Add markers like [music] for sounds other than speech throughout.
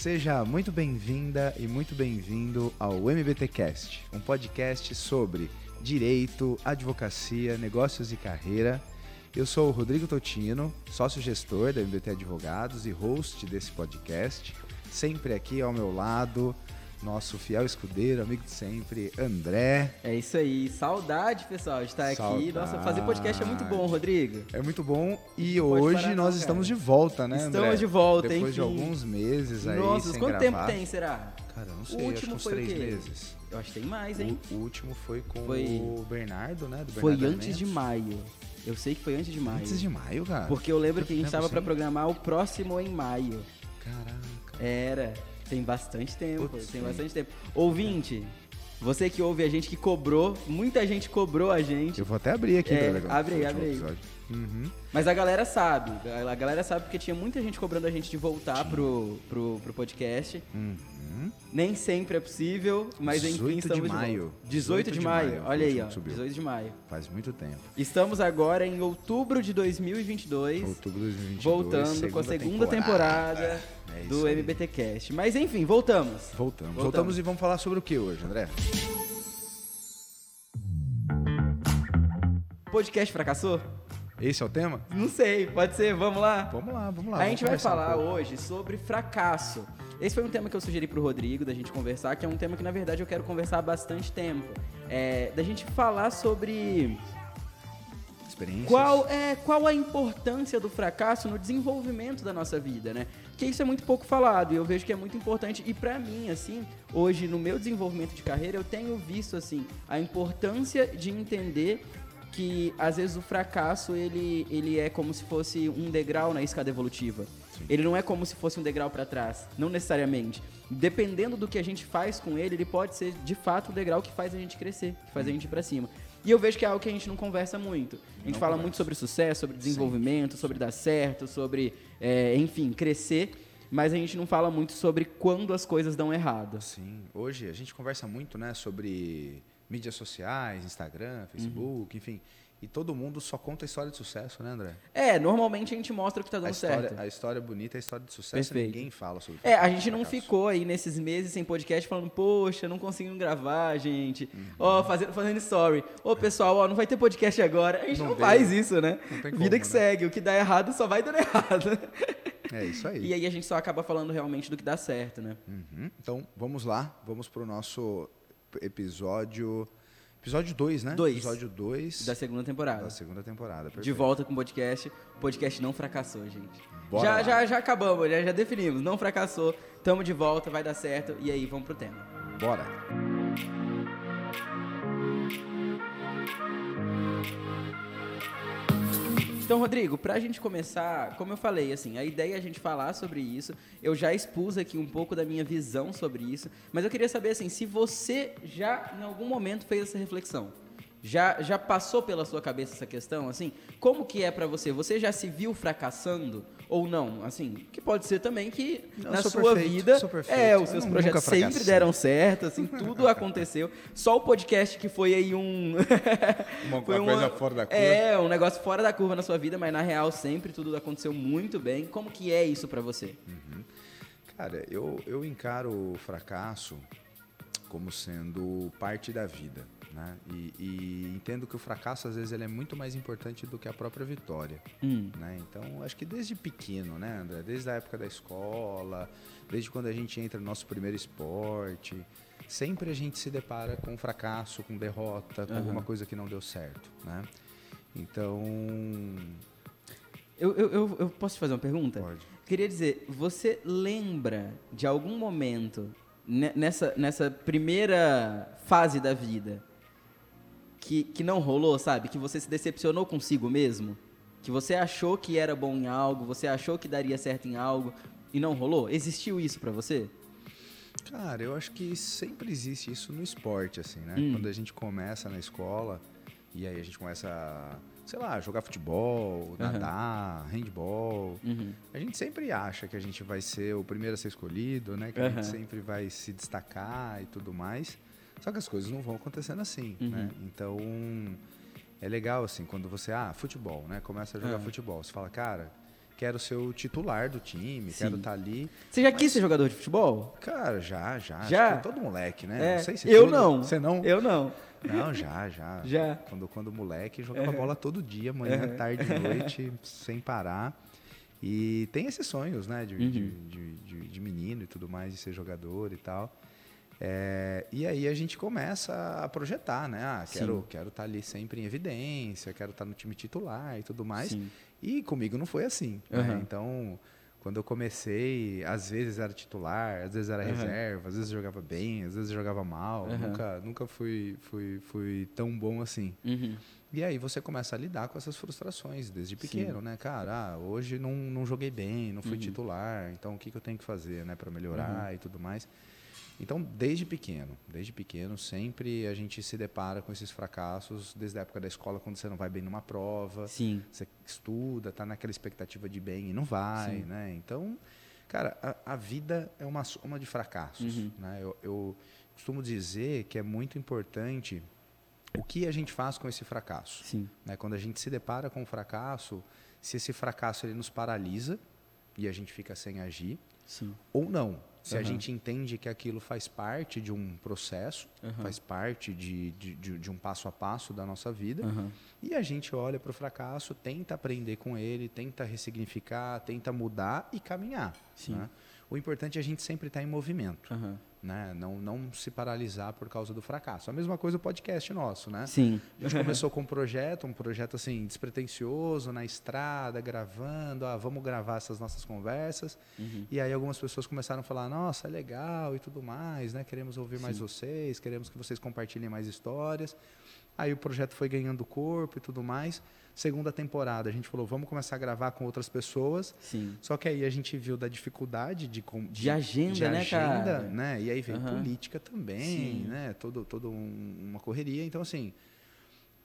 Seja muito bem-vinda e muito bem-vindo ao MBTcast, um podcast sobre direito, advocacia, negócios e carreira. Eu sou o Rodrigo Totino, sócio-gestor da MBT Advogados e host desse podcast. Sempre aqui ao meu lado, nosso fiel escudeiro, amigo de sempre, André. É isso aí. Saudade, pessoal, de estar Saudade. aqui. Nossa, fazer podcast é muito bom, Rodrigo. É muito bom e hoje nós não, estamos de volta, né, Estamos André? de volta, Depois enfim. de alguns meses aí Nossa, quanto gravar. tempo tem, será? Cara, não sei, o último foi três meses. Eu acho que tem mais, hein? O, último foi com foi... o Bernardo, né? Do foi antes de maio. Eu sei que foi antes de maio. Antes de maio, cara? Porque eu lembro que a gente estava para programar o próximo em maio. Caraca. Era. Tem bastante tempo, Putz, tem sim. bastante tempo. Ouvinte, você que ouve a gente, que cobrou, muita gente cobrou a gente. Eu vou até abrir aqui. É, abre aí, abre aí. Uhum. Mas a galera sabe, a galera sabe porque tinha muita gente cobrando a gente de voltar pro, pro, pro podcast. Uhum. Nem sempre é possível, mas enfim, estamos de maio. De 18, 18 de, maio. maio. Olha aí, ó. Subiu. 18 de maio. Faz muito tempo. Estamos agora em outubro de 2022. Outubro de 2022. Voltando com a segunda temporada, temporada é do MBTcast. Mas enfim, voltamos. voltamos. Voltamos. Voltamos e vamos falar sobre o que hoje, André? Podcast fracassou? Esse é o tema? Não sei, pode ser, vamos lá? Vamos lá, vamos lá. A gente vai falar um hoje sobre fracasso. Esse foi um tema que eu sugeri pro Rodrigo, da gente conversar, que é um tema que na verdade eu quero conversar há bastante tempo. É, da gente falar sobre experiências. Qual é qual a importância do fracasso no desenvolvimento da nossa vida, né? Que isso é muito pouco falado e eu vejo que é muito importante e para mim assim, hoje no meu desenvolvimento de carreira eu tenho visto assim a importância de entender que às vezes o fracasso ele, ele é como se fosse um degrau na escada evolutiva. Sim. Ele não é como se fosse um degrau para trás, não necessariamente. Dependendo do que a gente faz com ele, ele pode ser de fato o degrau que faz a gente crescer, que faz hum. a gente ir para cima. E eu vejo que é algo que a gente não conversa muito. A gente não fala conversa. muito sobre sucesso, sobre desenvolvimento, Sim. sobre dar certo, sobre, é, enfim, crescer mas a gente não fala muito sobre quando as coisas dão errado. Sim, hoje a gente conversa muito, né, sobre mídias sociais, Instagram, Facebook, uhum. enfim. E todo mundo só conta a história de sucesso, né, André? É, normalmente a gente mostra o que está dando a história, certo. A história bonita é a história de sucesso Perfeito. ninguém fala sobre É, a gente não ficou aí nesses meses sem podcast falando, poxa, não conseguimos gravar, gente. Uhum. Ó, uhum. oh, fazendo, fazendo story. Ô, oh, pessoal, ó, oh, não vai ter podcast agora. A gente não, não faz isso, né? Vida como, que né? segue. O que dá errado só vai dando errado. [laughs] É isso aí. E aí a gente só acaba falando realmente do que dá certo, né? Uhum. Então, vamos lá. Vamos pro nosso episódio Episódio 2, né? Dois. Episódio 2. Da segunda temporada. Da segunda temporada, perfeito. De volta com o podcast. O podcast não fracassou, gente. Bora já, lá. já, já acabamos, já, já definimos. Não fracassou. Tamo de volta, vai dar certo. E aí, vamos pro tema. Bora. Então, Rodrigo, para a gente começar, como eu falei, assim, a ideia é a gente falar sobre isso. Eu já expus aqui um pouco da minha visão sobre isso, mas eu queria saber assim, se você já em algum momento fez essa reflexão. Já, já passou pela sua cabeça essa questão, assim? Como que é para você? Você já se viu fracassando ou não? Assim, que pode ser também que não, na sua perfeito, vida, é, os seus projetos sempre deram certo, assim, tudo [laughs] aconteceu. Só o podcast que foi aí um [laughs] uma, [laughs] foi uma coisa fora da curva. É, um negócio fora da curva na sua vida, mas na real sempre tudo aconteceu muito bem. Como que é isso para você? Uhum. Cara, eu eu encaro o fracasso como sendo parte da vida. Né? E, e, entendo que o fracasso às vezes ele é muito mais importante do que a própria vitória. Hum. Né? Então acho que desde pequeno, né, André? Desde a época da escola, desde quando a gente entra no nosso primeiro esporte, sempre a gente se depara com fracasso, com derrota, com uhum. alguma coisa que não deu certo. Né? Então. Eu, eu, eu, posso te fazer uma pergunta? Pode. Queria dizer, você lembra de algum momento nessa, nessa primeira fase da vida que, que não rolou, sabe? Que você se decepcionou consigo mesmo? Que você achou que era bom em algo, você achou que daria certo em algo e não rolou? Existiu isso para você? Cara, eu acho que sempre existe isso no esporte, assim, né? Hum. Quando a gente começa na escola e aí a gente começa a, sei lá, jogar futebol, nadar, uhum. handball. Uhum. A gente sempre acha que a gente vai ser o primeiro a ser escolhido, né? Que a gente sempre vai se destacar e tudo mais. Só que as coisas não vão acontecendo assim, uhum. né? Então, é legal, assim, quando você, ah, futebol, né? Começa a jogar uhum. futebol. Você fala, cara, quero ser o titular do time, Sim. quero estar ali. Você já Mas- quis ser jogador de futebol? Cara, já, já. Já? Todo moleque, né? É, Não sei se eu todo- não. Você não? Eu não. Não, já, já. [laughs] Já. Quando, quando moleque, jogava Uhum. bola todo dia, manhã, Uhum. tarde, [laughs] noite, sem parar. E tem esses sonhos, né? De, Uhum. de, de- de menino e tudo mais, de ser jogador e tal. É, e aí a gente começa a projetar, né? Ah, quero Sim. quero estar ali sempre em evidência, quero estar no time titular e tudo mais. Sim. E comigo não foi assim. né? Uhum. Então, quando eu comecei, às vezes era titular, às vezes era Uhum. reserva, às vezes jogava bem, às vezes jogava mal. Uhum. Nunca, nunca fui, fui, fui tão bom assim. Uhum. E aí você começa a lidar com essas frustrações desde pequeno, né? Cara, ah, hoje não, não joguei bem, não fui Uhum. titular, então o que, que eu tenho que fazer, né, para melhorar e tudo mais. Então, desde pequeno, desde pequeno, sempre a gente se depara com esses fracassos, desde a época da escola, quando você não vai bem numa prova, Sim. você estuda, tá naquela expectativa de bem e não vai, Sim. né? Então, cara, a, a vida é uma soma de fracassos, Uhum. né? Eu, eu costumo dizer que é muito importante o que a gente faz com esse fracasso, Sim. né? Quando a gente se depara com o fracasso, se esse fracasso ele nos paralisa e a gente fica sem agir, Sim. ou não. Se a Aham. gente entende que aquilo faz parte de um processo, Aham. faz parte de, de, de, de um passo a passo da nossa vida, Aham. e a gente olha para o fracasso, tenta aprender com ele, tenta ressignificar, tenta mudar e caminhar. Sim. né? O importante é a gente sempre estar em movimento, Aham. né? não, não se paralisar por causa do fracasso. A mesma coisa o podcast nosso, né? Sim. A gente começou com um projeto, um projeto assim despretensioso, na estrada, gravando, ah, vamos gravar essas nossas conversas. Uhum. E aí algumas pessoas começaram a falar, nossa, é legal e tudo mais, né? Queremos ouvir mais Sim. vocês, queremos que vocês compartilhem mais histórias. Aí o projeto foi ganhando corpo e tudo mais. Segunda temporada, a gente falou, vamos começar a gravar com outras pessoas. Sim. Só que aí a gente viu da dificuldade de, com- De agenda, de né, agenda, cara? né? E aí veio Aham. política também, Sim. né? Todo, todo um- uma correria. Então, assim,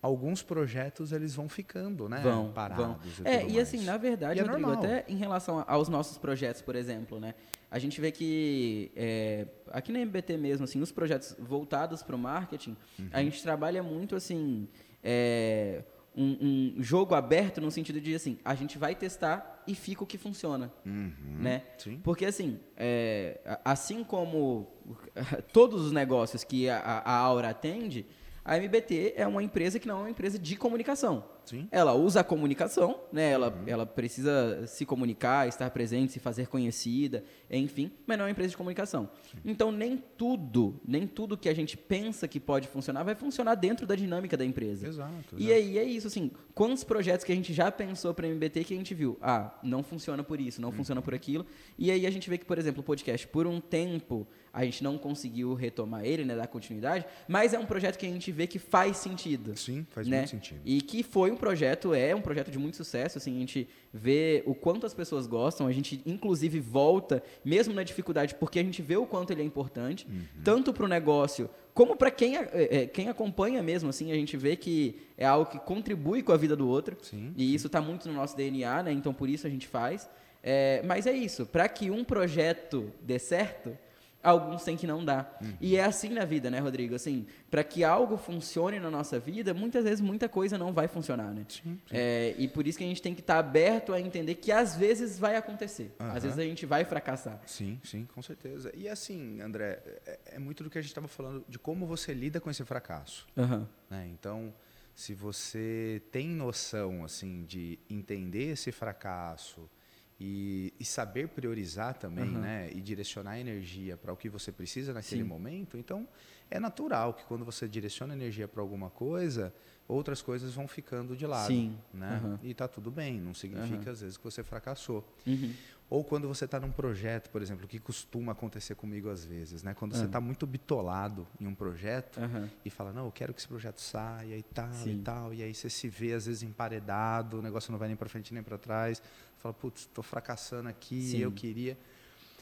alguns projetos eles vão ficando, né? Vão, parados. vão. E É, e mais. assim, na verdade, E é Rodrigo, normal. até em relação aos nossos projetos, por exemplo, né? A gente vê que é, aqui na MBT mesmo, assim, os projetos voltados para o marketing, Uhum. a gente trabalha muito assim. é, um, um jogo aberto no sentido de assim, a gente vai testar e fica o que funciona, Uhum. né? Sim. Porque assim, é, assim como [laughs] todos os negócios que a, a Aura atende, a MBT é uma empresa que não é uma empresa de comunicação. Sim. Ela usa a comunicação, né? Ela, ela precisa se comunicar, estar presente, se fazer conhecida, enfim, mas não é uma empresa de comunicação. Então nem tudo, nem tudo que a gente pensa que pode funcionar vai funcionar dentro da dinâmica da empresa. Exato. E aí é isso, assim, quantos projetos que a gente já pensou para MBT que a gente viu, ah, não funciona por isso, não funciona por aquilo, e aí a gente vê que, por exemplo, o podcast, por um tempo, a gente não conseguiu retomar ele, né, dar continuidade, mas é um projeto que a gente vê que faz sentido. Sim, faz né? muito sentido. E que foi um projeto, é um projeto de muito sucesso, assim, a gente vê o quanto as pessoas gostam, a gente inclusive volta, mesmo na dificuldade, porque a gente vê o quanto ele é importante, Uhum. tanto para o negócio, como para quem, é, é, quem acompanha mesmo, assim, a gente vê que é algo que contribui com a vida do outro, Sim. e isso está muito no nosso DNA, né, então por isso a gente faz. É, mas é isso, para que um projeto dê certo, alguns têm que não dar. Uhum. E é assim na vida, né, Rodrigo? Assim, para que algo funcione na nossa vida, muitas vezes muita coisa não vai funcionar, né? Sim, sim. É, e por isso que a gente tem que estar aberto a entender que às vezes vai acontecer. Aham. Às vezes a gente vai fracassar. Sim, sim, com certeza. E assim, André, é, é muito do que a gente estava falando de como você lida com esse fracasso. Aham. né? Então, se você tem noção assim de entender esse fracasso e, e saber priorizar também, Aham. né, e direcionar a energia para o que você precisa naquele Sim. momento, então é natural que quando você direciona energia para alguma coisa, outras coisas vão ficando de lado, Sim. né? Aham. E tá tudo bem, não significa Aham. às vezes que você fracassou. Uhum. Ou quando você está num projeto, por exemplo, que costuma acontecer comigo às vezes, né? Quando você Ah. está muito bitolado em um projeto e fala, não, eu quero que esse projeto saia e tal Sim. e tal, e aí você se vê às vezes emparedado, o negócio não vai nem para frente nem para trás, fala, putz, estou fracassando aqui, Sim. eu queria.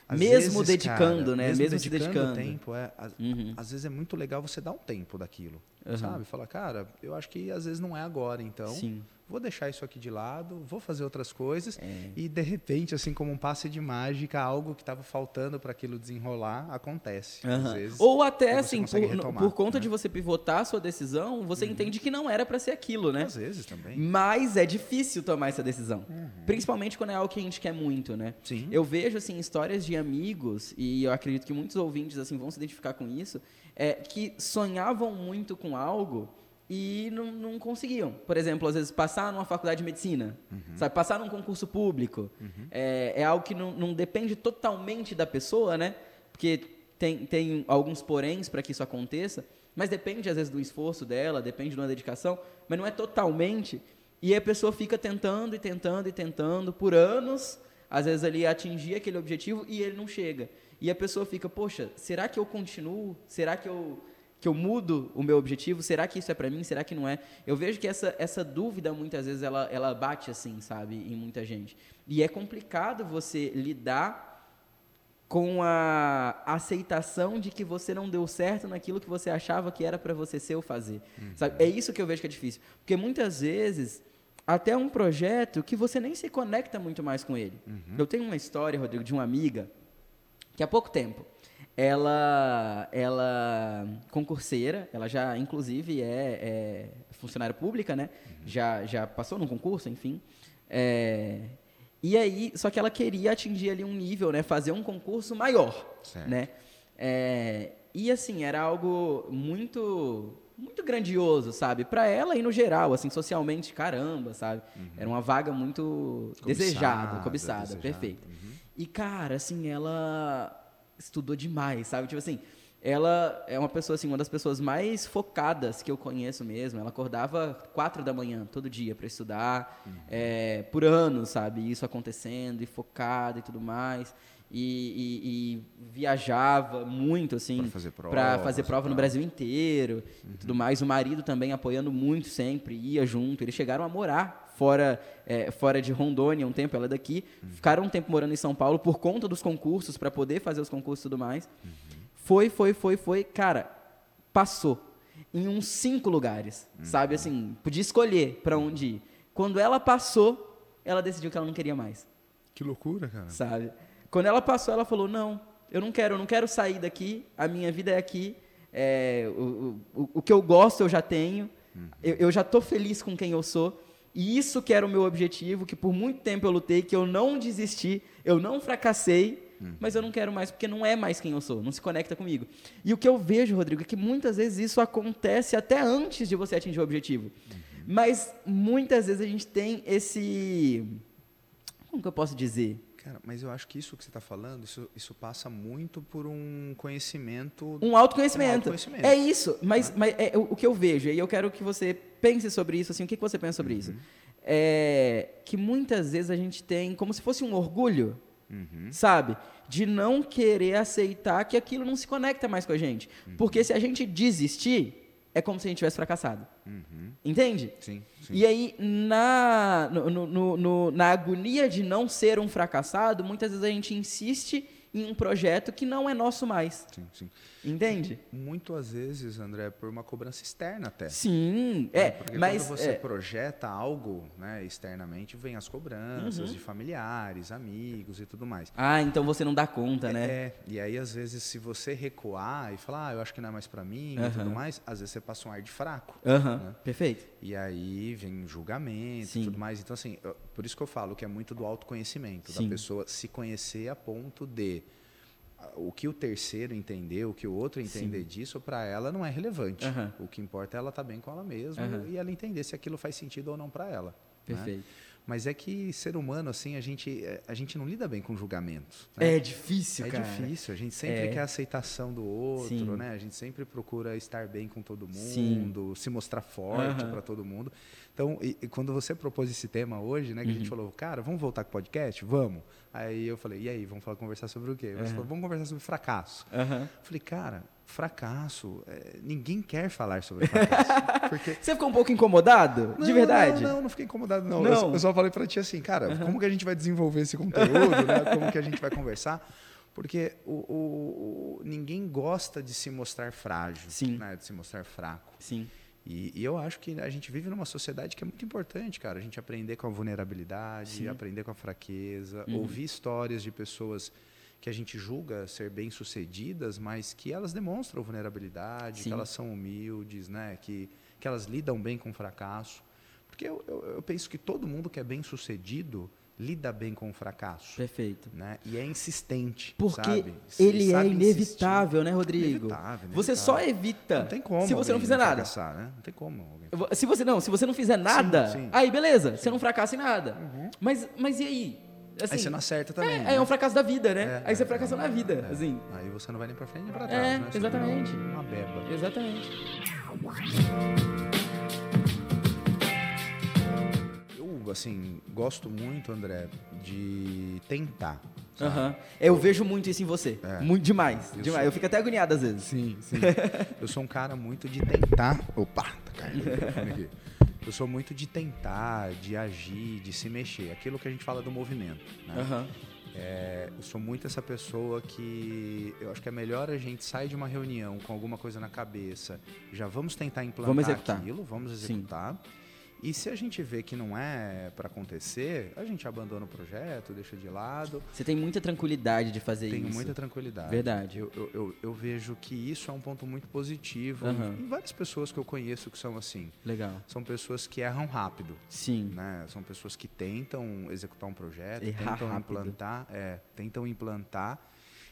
Às Mesmo vezes, dedicando, cara, né? Mesmo, Mesmo dedicando, dedicando. tempo, é, às, Uhum. às vezes é muito legal você dar um tempo daquilo, Aham. sabe? Fala, cara, eu acho que às vezes não é agora, então Sim. Vou deixar isso aqui de lado, vou fazer outras coisas É. e de repente, assim como um passe de mágica, algo que estava faltando para aquilo desenrolar acontece. Às vezes, Ou até, assim, por, retomar, por conta né? de você pivotar a sua decisão, você entende que não era pra ser aquilo, né? às vezes também. Mas é difícil tomar essa decisão. Principalmente quando é algo que a gente quer muito, né? Sim. Eu vejo, assim, histórias de amigos, e eu acredito que muitos ouvintes, assim, vão se identificar com isso, é, que sonhavam muito com algo e não, não conseguiam. Por exemplo, às vezes, passar numa faculdade de medicina, sabe? Passar num concurso público. É, é algo que não, não depende totalmente da pessoa, né? Porque tem, tem alguns poréns para que isso aconteça, mas depende, às vezes, do esforço dela, depende de uma dedicação, mas não é totalmente. E a pessoa fica tentando e tentando e tentando por anos, às vezes ali atingir aquele objetivo e ele não chega. E a pessoa fica, poxa, será que eu continuo? Será que eu que eu mudo o meu objetivo? Será que isso é pra mim? Será que não é? Eu vejo que essa, essa dúvida muitas vezes ela, ela bate assim, sabe, em muita gente. E é complicado você lidar com a aceitação de que você não deu certo naquilo que você achava que era pra você ser ou fazer. Sabe? É isso que eu vejo que é difícil. Porque muitas vezes até um projeto que você nem se conecta muito mais com ele. Eu tenho uma história, Rodrigo, de uma amiga que há pouco tempo ela ela concurseira, ela já inclusive é, é funcionária pública, né? Já já passou num concurso, enfim. É, e aí, só que ela queria atingir ali um nível, né? Fazer um concurso maior, Certo. né? É, e assim era algo muito muito grandioso, sabe? Para ela e no geral, assim, socialmente, caramba, sabe? Era uma vaga muito desejada, cobiçada, desejada. perfeito. Uhum. E, cara, assim, ela estudou demais, sabe? Tipo assim, ela é uma pessoa, assim, uma das pessoas mais focadas que eu conheço mesmo. Ela acordava quatro da manhã todo dia para estudar, Uhum. é, por anos, sabe? Isso acontecendo e focada e tudo mais. E, e- e viajava muito, assim, Pra fazer pra provas fazer prova no. Brasil inteiro e tudo mais. O marido também apoiando muito sempre, ia junto. Eles chegaram a morar fora, é, fora de Rondônia um tempo, ela é daqui. Ficaram um tempo morando em São Paulo por conta dos concursos, para poder fazer os concursos e tudo mais. Foi, foi, foi, foi. Cara, passou em uns cinco lugares, sabe? Assim, podia escolher para onde ir. Quando ela passou, ela decidiu que ela não queria mais Que loucura, cara. sabe? Quando ela passou, ela falou: não, eu não quero, eu não quero sair daqui. A minha vida é aqui. é, o, o, o que eu gosto eu já tenho. Eu, eu já tô feliz com quem eu sou. E isso que era o meu objetivo, que por muito tempo eu lutei, que eu não desisti, eu não fracassei, mas eu não quero mais, porque não é mais quem eu sou, não se conecta comigo. E o que eu vejo, Rodrigo, é que muitas vezes isso acontece até antes de você atingir o objetivo. Mas muitas vezes a gente tem esse. Como que eu posso dizer? Cara, mas eu acho que isso que você está falando, isso, isso passa muito por um conhecimento. Um autoconhecimento. Um autoconhecimento. É isso. Mas, mas é, o, que eu vejo, e eu quero que você pense sobre isso, assim, o que, que você pensa sobre isso? É que muitas vezes a gente tem como se fosse um orgulho, Uhum. sabe? De não querer aceitar que aquilo não se conecta mais com a gente. Porque se a gente desistir, é como se a gente tivesse fracassado. Uhum. Entende? Sim, sim. E aí, na, no- no- no- na agonia de não ser um fracassado, muitas vezes a gente insiste em um projeto que não é nosso mais. sim, sim. Entende? Muito às vezes, André, por uma cobrança externa até. Sim, né? é, Porque mas quando você é, projeta algo né, externamente, vem as cobranças Uhum. de familiares, amigos e tudo mais. ah, então você não dá conta, né? É, e aí às vezes se você recuar e falar, ah, eu acho que não é mais pra mim e Aham. tudo mais, às vezes você passa um ar de fraco. Aham, né? perfeito. E aí vem julgamento Sim. e tudo mais. Então, assim, por isso que eu falo que é muito do autoconhecimento, Sim. da pessoa se conhecer a ponto de o que o terceiro entender, o que o outro entender disso, para ela não é relevante. Aham. O que importa é ela estar bem com ela mesma Aham. e ela entender se aquilo faz sentido ou não para ela. né? Mas é que ser humano, assim, a gente, eh, a gente não lida bem com julgamentos. né? É difícil, É cara. difícil, a gente sempre É. quer a aceitação do outro, Sim. né? A gente sempre procura estar bem com todo Sim. mundo, se mostrar forte Aham. para todo mundo. Então, e- e quando você propôs esse tema hoje, né, que a Uhum. gente falou, cara, vamos voltar com o podcast? Vamos. Aí eu falei, e aí, vamos falar, conversar sobre o quê? Você falou, vamos conversar sobre fracasso. Eu falei, cara, fracasso, é, ninguém quer falar sobre fracasso. [laughs] porque Você ficou um pouco incomodado? de não, verdade? Não, não, não fiquei incomodado, não. Não. Eu, só- eu só falei pra ti assim, cara, como que a gente vai desenvolver esse conteúdo, né? Como que a gente vai conversar? Porque o, o- o- ninguém gosta de se mostrar frágil, Sim. né? De se mostrar fraco. Sim. E, e, eu acho que a gente vive numa sociedade que é muito importante, cara. A gente aprender com a vulnerabilidade, Sim. aprender com a fraqueza, uhum. ouvir histórias de pessoas que a gente julga ser bem-sucedidas, mas que elas demonstram vulnerabilidade, Sim. que elas são humildes, né? que, que elas lidam bem com o fracasso. Porque eu, eu, eu penso que todo mundo que é bem-sucedido lida bem com o fracasso. Perfeito. Né? E é insistente. Porque sabe? ele é inevitável, insistir. né, Rodrigo? Inevitável, inevitável. Você só evita. Não tem como. Se você não fizer nada. Né? Não tem como. Se você não, se você não fizer nada, sim, sim. aí beleza, sim. você não fracassa em nada. Uhum. Mas, mas e aí? Assim, aí você não acerta também. É, né? é um fracasso da vida, né? É, aí você é, fracassou na vida, é. assim. Aí você não vai nem pra frente nem pra trás, é, né? Exatamente. Uma beba. Exatamente. Eu, assim, gosto muito, André, de tentar. Uhum. Eu vejo muito isso em você. É. Muito demais. Eu demais. Sou... Eu fico até agoniado às vezes. Sim, sim. [laughs] eu sou um cara muito de tentar. Opa, tá caindo aqui. Eu sou muito de tentar, de agir, de se mexer. Aquilo que a gente fala do movimento. Né? Uhum. É, eu sou muito essa pessoa que eu acho que é melhor a gente sair de uma reunião com alguma coisa na cabeça, já vamos tentar implantar vamos aquilo, vamos executar. Sim e se a gente vê que não é para acontecer, a gente abandona o projeto, deixa de lado. Você tem muita tranquilidade de fazer Tenho isso. Tenho muita tranquilidade. Verdade. Eu, eu, eu, eu, vejo que isso é um ponto muito positivo uhum. em várias pessoas que eu conheço que são assim. Legal. São pessoas que erram rápido. Sim. Né? São pessoas que tentam executar um projeto, Errar tentam rápido. implantar, é, tentam implantar.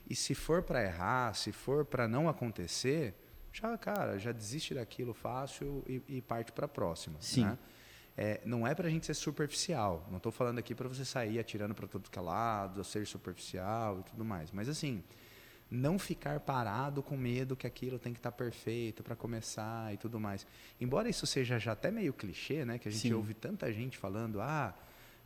E se for para errar, se for para não acontecer, já, cara, já desiste daquilo fácil e, e parte para a próxima. Sim. Né? É, não é para a gente ser superficial. Não estou falando aqui para você sair atirando para todo que é lado, ser superficial e tudo mais. Mas assim, não ficar parado com medo que aquilo tem que estar tá perfeito para começar e tudo mais. Embora isso seja já até meio clichê, né? Que a gente Sim. ouve tanta gente falando, ah,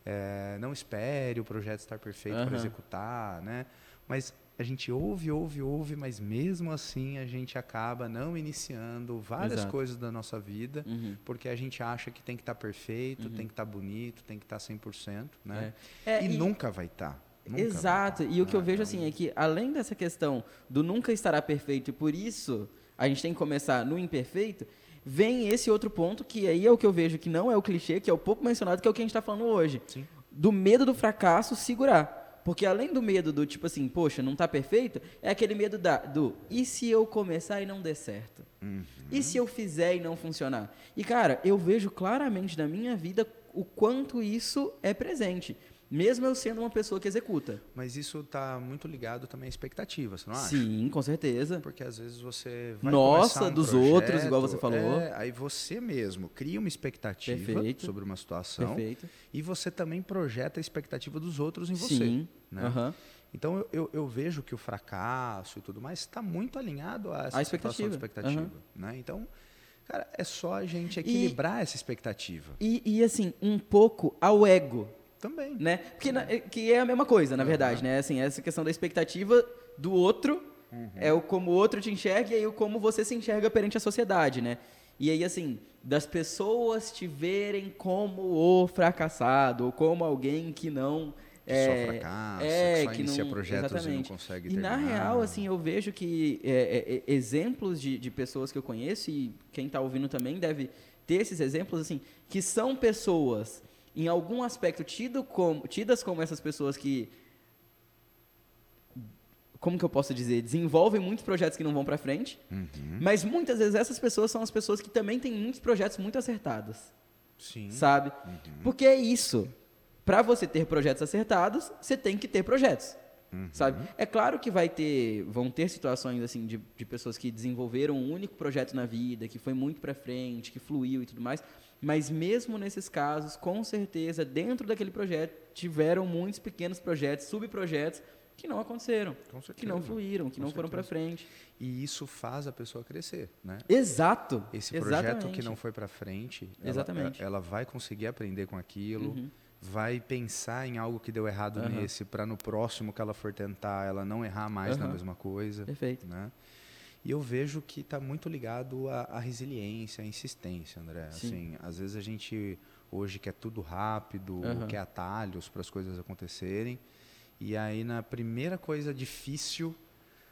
é, não espere o projeto estar perfeito uhum. para executar, né? Mas a gente ouve, ouve, ouve, mas mesmo assim a gente acaba não iniciando várias Exato. coisas da nossa vida, uhum. porque a gente acha que tem que estar tá perfeito, uhum. tem que estar tá bonito, tem que estar tá 100%, né? É. É, e, e, nunca vai estar. Tá. Exato. Vai e o que eu vejo assim é que além dessa questão do nunca estará perfeito e por isso a gente tem que começar no imperfeito, vem esse outro ponto que aí é o que eu vejo que não é o clichê, que é o pouco mencionado, que é o que a gente está falando hoje. Sim. Do medo do fracasso segurar. Porque além do medo do tipo assim, poxa, não está perfeito, é aquele medo da, do e se eu começar e não der certo? Uhum. E se eu fizer e não funcionar? E cara, eu vejo claramente na minha vida o quanto isso é presente. Mesmo eu sendo uma pessoa que executa. Mas isso está muito ligado também à expectativa, você não acha? Sim, com certeza. Porque às vezes você vai Nossa, um dos projeto, outros, igual você falou. É, aí você mesmo cria uma expectativa Perfeito. sobre uma situação. Perfeito. E você também projeta a expectativa dos outros em você. Sim. Né? Uhum. Então eu, eu, eu, vejo que o fracasso e tudo mais está muito alinhado a essa a expectativa. expectativa. Uhum. Né? Então, cara, é só a gente equilibrar e, essa expectativa. E, e assim, um pouco ao ego. Também. Né? Porque na, que é a mesma coisa, na Uhum. verdade, né? Assim, essa questão da expectativa do outro é o como o outro te enxerga e aí o como você se enxerga perante a sociedade, né? E aí, assim, das pessoas te verem como o fracassado, ou como alguém que não. Que é, só fracassa, é, que só que inicia não- projetos exatamente. e não consegue E terminar. na real, assim, eu vejo que é, é, é, exemplos de, de pessoas que eu conheço, e quem está ouvindo também deve ter esses exemplos, assim, que são pessoas, em algum aspecto, tido como, tidas como essas pessoas que. Como que eu posso dizer? Desenvolvem muitos projetos que não vão para frente, Uhum. mas muitas vezes essas pessoas são as pessoas que também têm muitos projetos muito acertados, Sim. sabe? Uhum. Porque é isso. Para você ter projetos acertados, você tem que ter projetos. Uhum. Sabe? É claro que vai ter, vão ter situações assim de, de pessoas que desenvolveram um único projeto na vida, que foi muito para frente, que fluiu e tudo mais. Mas mesmo nesses casos, com certeza, dentro daquele projeto, tiveram muitos pequenos projetos, subprojetos, que não aconteceram, Com certeza. que não fluíram, que não foram para certeza. frente. E isso faz a pessoa crescer, né? Exato. Esse projeto exatamente. que não foi para frente, ela- Exatamente. Ela, vai conseguir aprender com aquilo, Uhum. Vai pensar em algo que deu errado Aham. nesse, para no próximo que ela for tentar, ela não errar mais na Aham. mesma coisa, Perfeito. né? E eu vejo que está muito ligado à, à resiliência, à insistência, André. Sim. Assim, às vezes a gente hoje quer tudo rápido, Aham. quer atalhos para as coisas acontecerem. E aí na primeira coisa difícil,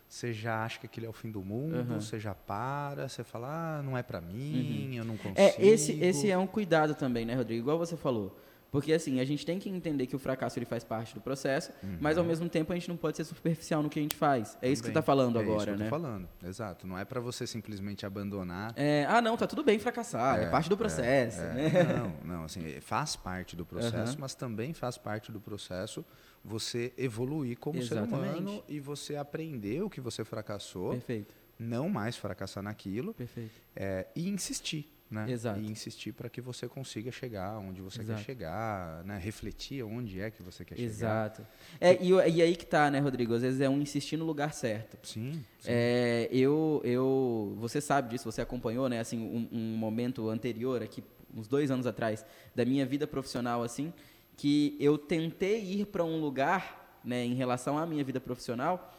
você já acha que aquilo é o fim do mundo, Uhum. você já para, você fala, ah, não é pra mim, eu não consigo. É, esse, esse é um cuidado também, né, Rodrigo? Igual você falou. Porque, assim, a gente tem que entender que o fracasso ele faz parte do processo, mas, ao mesmo tempo, a gente não pode ser superficial no que a gente faz. É isso que você Também. está falando é isso agora, que eu né? falando, exato. Não é pra você simplesmente abandonar. É, ah, não, tá tudo bem fracassar, é, É, parte do processo, É, né? Não, não, assim, faz parte do processo, Aham. mas também faz parte do processo você evoluir como ser Exatamente. humano e você aprender o que você fracassou, Perfeito, não mais fracassar naquilo perfeito. é, e insistir. Né? Exato. E insistir para que você consiga chegar onde você Exato. quer chegar, né? refletir onde é que você quer chegar. Exato. É, e, e aí que tá, né, Rodrigo? Às vezes é um insistir no lugar certo. Sim, sim. É, eu, eu, você sabe disso, você acompanhou, né, assim, um, um momento anterior, aqui, uns dois anos atrás, da minha vida profissional, assim, que eu tentei ir para um lugar, né, em relação à minha vida profissional,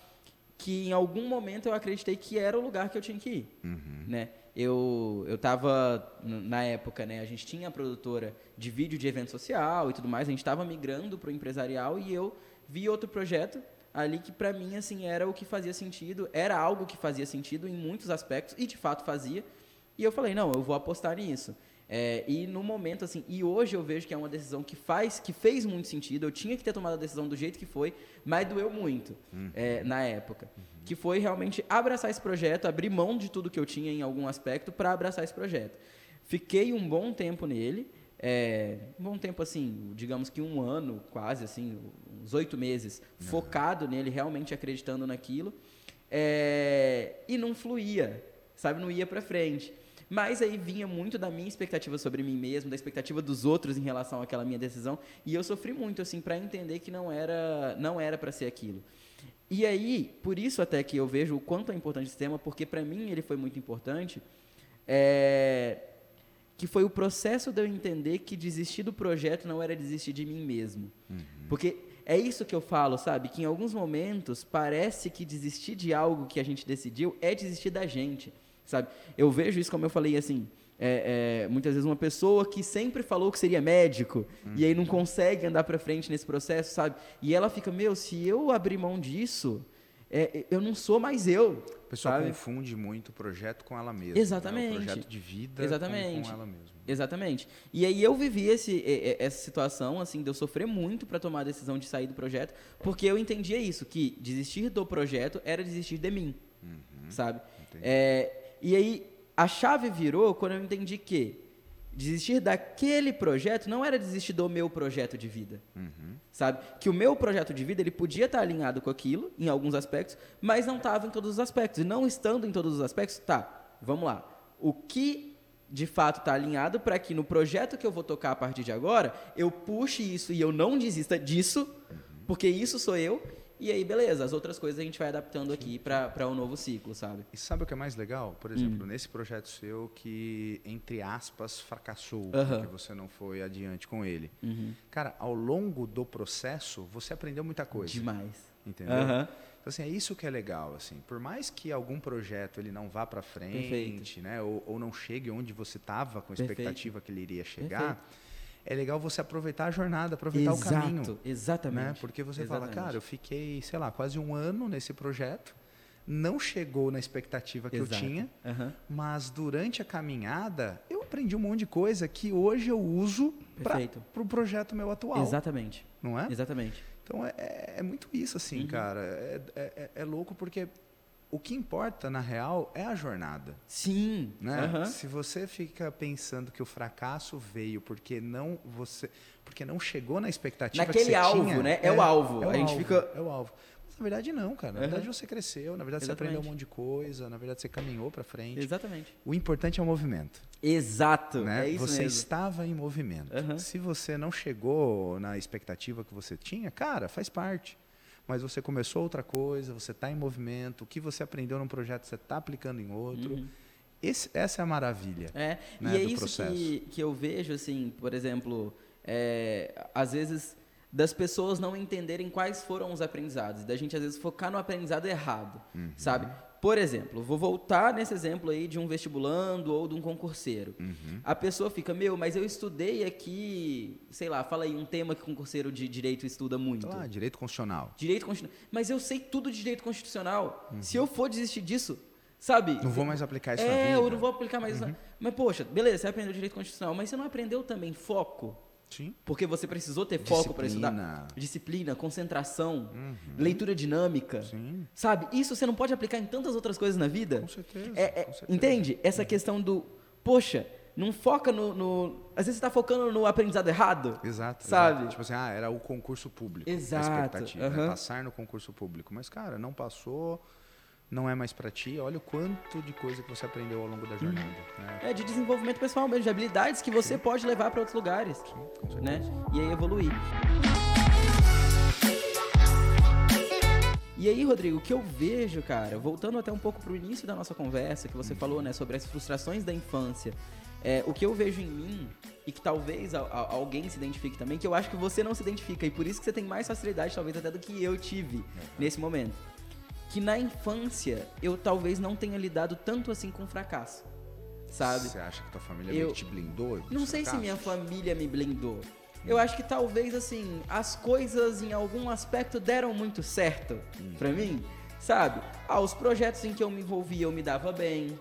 que em algum momento eu acreditei que era o lugar que eu tinha que ir, Uhum. né? Eu, eu tava, na época, né, a gente tinha a produtora de vídeo de evento social e tudo mais, a gente estava migrando para o empresarial e eu vi outro projeto ali que para mim, assim, era o que fazia sentido, era algo que fazia sentido em muitos aspectos e de fato fazia. E eu falei, não, eu vou apostar nisso. É, e no momento, assim, e hoje eu vejo que é uma decisão que faz, que fez muito sentido. Eu tinha que ter tomado a decisão do jeito que foi, mas doeu muito é, na época. Que foi realmente abraçar esse projeto, abrir mão de tudo que eu tinha em algum aspecto para abraçar esse projeto. Fiquei um bom tempo nele, é, um bom tempo assim, digamos que um ano quase, assim, uns oito meses, focado nele, realmente acreditando naquilo, é, e não fluía, sabe, não ia para frente. Mas aí vinha muito da minha expectativa sobre mim mesmo, da expectativa dos outros em relação àquela minha decisão, e eu sofri muito assim para entender que não era, não era para ser aquilo. E aí, por isso até que eu vejo o quanto é importante esse tema, porque para mim ele foi muito importante, é, que foi o processo de eu entender que desistir do projeto não era desistir de mim mesmo. Porque é isso que eu falo, sabe? Que em alguns momentos parece que desistir de algo que a gente decidiu é desistir da gente, sabe? Eu vejo isso, como eu falei, assim, é, é, muitas vezes uma pessoa que sempre falou que seria médico e aí não consegue andar pra frente nesse processo, sabe? E ela fica, meu, se eu abrir mão disso, é, eu não sou mais eu. A pessoa sabe? confunde muito o projeto com ela mesma. Exatamente. Né? O projeto de vida com- Exatamente. Com, ela mesma. Exatamente. E aí eu vivi esse, essa situação, assim, de eu sofrer muito para tomar a decisão de sair do projeto, porque eu entendia isso, que desistir do projeto era desistir de mim, sabe? entendi. É, e aí a chave virou quando eu entendi que desistir daquele projeto não era desistir do meu projeto de vida, Uhum. sabe? Que o meu projeto de vida ele podia estar alinhado com aquilo em alguns aspectos, mas não estava em todos os aspectos. E não estando em todos os aspectos, tá? Vamos lá. O que de fato está alinhado para que no projeto que eu vou tocar a partir de agora eu puxe isso e eu não desista disso, porque isso sou eu. E aí, beleza, as outras coisas a gente vai adaptando aqui para um novo ciclo, sabe? E sabe o que é mais legal? Por Hum. exemplo, nesse projeto seu que, entre aspas, fracassou, Aham. porque você não foi adiante com ele. Uhum. Cara, ao longo do processo, você aprendeu muita coisa. Demais. Entendeu? Aham. Então, assim, é isso que é legal, assim. Por mais que algum projeto ele não vá para frente, Perfeito. né? Ou, ou não chegue onde você estava com a Perfeito. expectativa que ele iria chegar, é legal você aproveitar a jornada, aproveitar o Exato, caminho. exatamente. Né? Porque você fala, Exatamente. cara, eu fiquei, sei lá, quase um ano nesse projeto, não chegou na expectativa que Exato. eu tinha, Aham. mas durante a caminhada eu aprendi um monte de coisa que hoje eu uso para o projeto meu atual, Exatamente. não é? Exatamente. Então é, é- é muito isso, assim, Uhum. cara. É- é- é louco porque o que importa, na real, é a jornada. Sim. Né? Aham. Se você fica pensando que o fracasso veio porque não você porque não chegou na expectativa que Naquele você alvo, tinha, né? É o alvo. é o A gente alvo, fica- é o alvo. Mas, na verdade não, cara. Na Aham. verdade você cresceu, na verdade você aprendeu um Exatamente. monte de coisa, na verdade você caminhou para frente. Exatamente. O importante é o movimento. Exato. Né? É isso você mesmo. estava em movimento. Aham. Se você não chegou na expectativa que você tinha, cara, faz parte. Mas você começou outra coisa, você está em movimento, o que você aprendeu num projeto você está aplicando em outro. Uhum. Esse- essa é a maravilha. É, né, e é isso processo. que, que eu vejo, assim, por exemplo, é, às vezes das pessoas não entenderem quais foram os aprendizados, da gente às vezes focar no aprendizado errado, Uhum. sabe? Por exemplo, vou voltar nesse exemplo aí de um vestibulando ou de um concurseiro. Uhum. A pessoa fica, meu, mas eu estudei aqui, sei lá, fala aí um tema que concurseiro de direito estuda muito. Lá, direito constitucional. Direito constitucional. Mas eu sei tudo de direito constitucional. Se eu for desistir disso, sabe? Uhum. Não vou mais aplicar isso na É, vida. Uhum. eu não vou aplicar mais isso. na- Mas, poxa, beleza, você aprendeu direito constitucional, mas você não aprendeu também foco? Sim. Porque você precisou ter foco para estudar. Disciplina. Uhum. Disciplina, concentração, leitura dinâmica. Sim. Sabe? Isso você não pode aplicar em tantas outras coisas na vida. Com certeza, É- é- com certeza. entende? Essa questão do, poxa, não foca no. no- às vezes você está focando no aprendizado errado. Exato. Sabe? exato. Tipo assim, ah, era o concurso público. Exato, A expectativa, né? aham. Passar no concurso público. Mas, cara, não passou, não é mais pra ti. Olha o quanto de coisa que você aprendeu ao longo da jornada. né? É de desenvolvimento pessoal mesmo, de habilidades que você pode levar para outros lugares. Com certeza. né? E aí evoluir. E aí, Rodrigo, o que eu vejo, cara, voltando até um pouco pro início da nossa conversa, que você falou, né, sobre as frustrações da infância, é, o que eu vejo em mim, e que talvez a- a- alguém se identifique também, que eu acho que você não se identifica, e por isso que você tem mais facilidade, talvez, até do que eu tive nesse momento. Que na infância, eu talvez não tenha lidado tanto assim com fracasso, sabe? Você acha que tua família Eu- te blindou? Não sei se minha família me blindou. Eu acho que talvez assim, as coisas em algum aspecto deram muito certo pra mim, sabe? Ah, os projetos em que eu me envolvia eu me dava bem,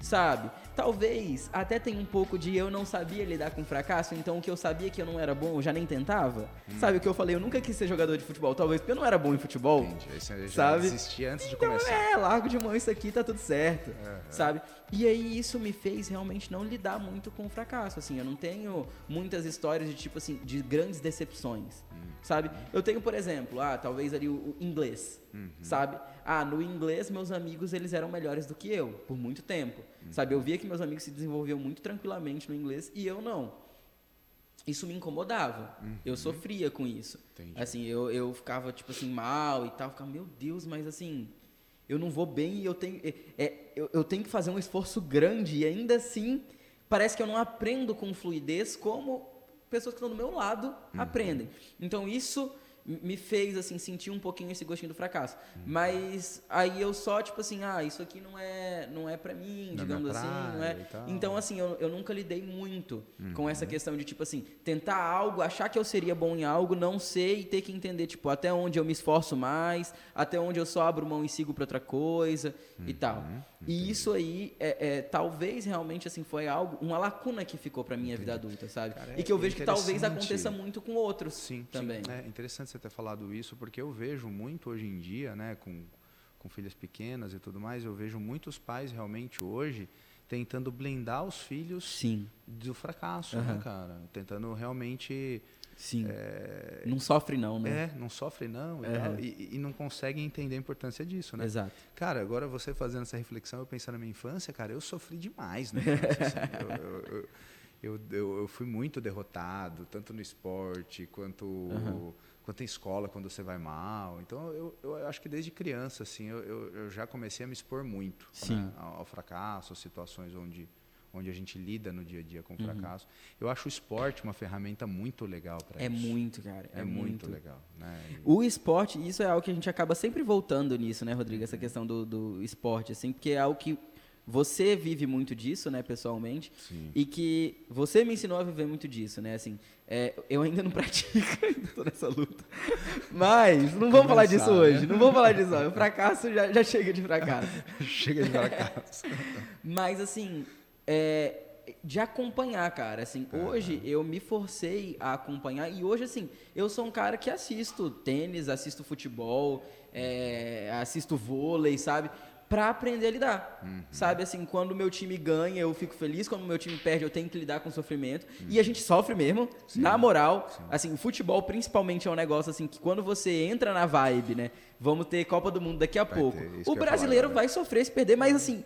sabe? Talvez até tenha um pouco de eu não sabia lidar com fracasso, então o que eu sabia que eu não era bom, eu já nem tentava. Sabe o que eu falei? Eu nunca quis ser jogador de futebol, talvez porque eu não era bom em futebol. Entendi. Você já Sabe? desistia antes de Então, começar. é, largo de mão isso aqui, tá tudo certo, sabe? E aí isso me fez realmente não lidar muito com o fracasso, assim, eu não tenho muitas histórias de tipo assim, de grandes decepções, sabe? Eu tenho, por exemplo, ah, talvez ali o, o inglês, sabe? Ah, no inglês meus amigos eles eram melhores do que eu, por muito tempo, sabe? Eu via que meus amigos se desenvolviam muito tranquilamente no inglês e eu não. Isso me incomodava. Eu sofria com isso. Entendi. Assim, eu, eu ficava, tipo assim, mal e tal. Ficava, meu Deus, mas assim, eu não vou bem e eu tenho, é, é, eu, eu tenho que fazer um esforço grande e ainda assim parece que eu não aprendo com fluidez como pessoas que estão do meu lado aprendem. Então isso me fez assim sentir um pouquinho esse gostinho do fracasso. Mas aí eu só tipo assim, ah, isso aqui não é não é para mim, Não é digamos minha assim, não é. Então assim, eu, eu nunca lidei muito com Uhum. essa questão de tipo assim, tentar algo, achar que eu seria bom em algo, não sei e ter que entender tipo até onde eu me esforço mais, até onde eu só abro mão e sigo para outra coisa Uhum. e tal. E isso aí é, é, talvez realmente assim foi algo, uma lacuna que ficou para minha vida adulta, sabe? Cara, e que eu é vejo que talvez aconteça muito com outros Sim, também. Sim. É interessante você ter falado isso, porque eu vejo muito hoje em dia, né, com, com filhas pequenas e tudo mais, eu vejo muitos pais realmente hoje tentando blindar os filhos Sim, do fracasso, Aham. né, cara? Tentando realmente. sim. Não sofre não, né? É, não sofre não e, tal, e, e não conseguem entender a importância disso, né? Exato. Cara, agora você fazendo essa reflexão, eu pensando na minha infância, cara, eu sofri demais, né? Eu, eu, eu, eu, fui muito derrotado, tanto no esporte quanto, quanto em escola, quando você vai mal. Então, eu, eu acho que desde criança, assim, eu, eu, eu já comecei a me expor muito Sim. né, ao, ao fracasso, às situações onde, onde a gente lida no dia a dia com o fracasso. Eu acho o esporte uma ferramenta muito legal para É isso. muito, cara. É, muito, legal, né? E- O esporte, isso é algo que a gente acaba sempre voltando nisso, né, Rodrigo? Essa questão do, do esporte, assim, porque é algo que você vive muito disso, né, pessoalmente, Sim. e que você me ensinou a viver muito disso, né, assim, é, eu ainda não [laughs] pratico, ainda tô nessa luta, mas não vamos falar disso Começar, hoje, né? não vamos falar disso, o fracasso já, já chega de fracasso. [laughs] Chega de fracasso. [laughs] Mas assim, é, de acompanhar, cara. Assim, hoje eu me forcei a acompanhar e hoje assim, eu sou um cara que assisto tênis, assisto futebol, é, assisto vôlei, sabe? Pra aprender a lidar. Sabe, assim, quando o meu time ganha, eu fico feliz. Quando o meu time perde, eu tenho que lidar com o sofrimento. E a gente sofre mesmo, na moral. Assim, o futebol principalmente é um negócio assim que quando você entra na vibe, né? Vamos ter Copa do Mundo daqui a Vai pouco. O ia falar brasileiro agora. vai sofrer se perder, mas assim,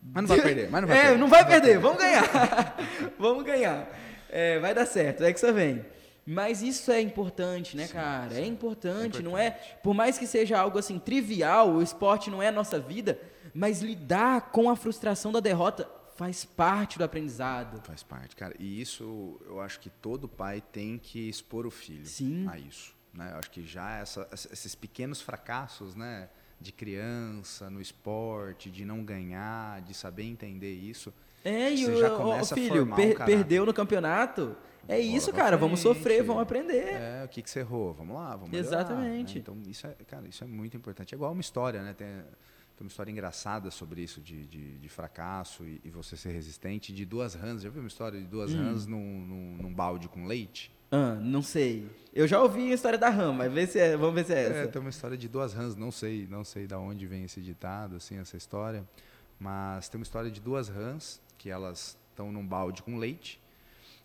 Mas não vai [laughs] perder, mas não vai é, perder. não vai perder, vamos ganhar. [laughs] vamos ganhar. É, vai dar certo, é que você vem. Mas isso é importante, né, cara? É importante, não é? Por mais que seja algo assim trivial, o esporte não é a nossa vida, mas lidar com a frustração da derrota faz parte do aprendizado. Faz parte, cara. E isso eu acho que todo pai tem que expor o filho Sim. a isso. Né? Eu acho que já essa- esses pequenos fracassos, né? de criança, no esporte, de não ganhar, de saber entender isso. É, e Você o já começa a filho, formar um per- caráter. perdeu no campeonato. É isso, cara. Vamos frente. sofrer, vamos aprender. É, o que, que você errou? Vamos lá, vamos melhorar, Exatamente. né? Então, isso é, cara, isso é muito importante. É igual uma história, né? Tem, tem uma história engraçada sobre isso, de, de, de fracasso e, e você ser resistente, de duas rãs. Já viu uma história de duas Hum. rãs num, num, num balde com leite? Ah, não sei. Eu já ouvi a história da RAM, mas vê se é, vamos ver se é essa. É, tem uma história de duas rãs, não sei, não sei da onde vem esse ditado, assim, essa história, mas tem uma história de duas rãs que elas estão num balde com leite.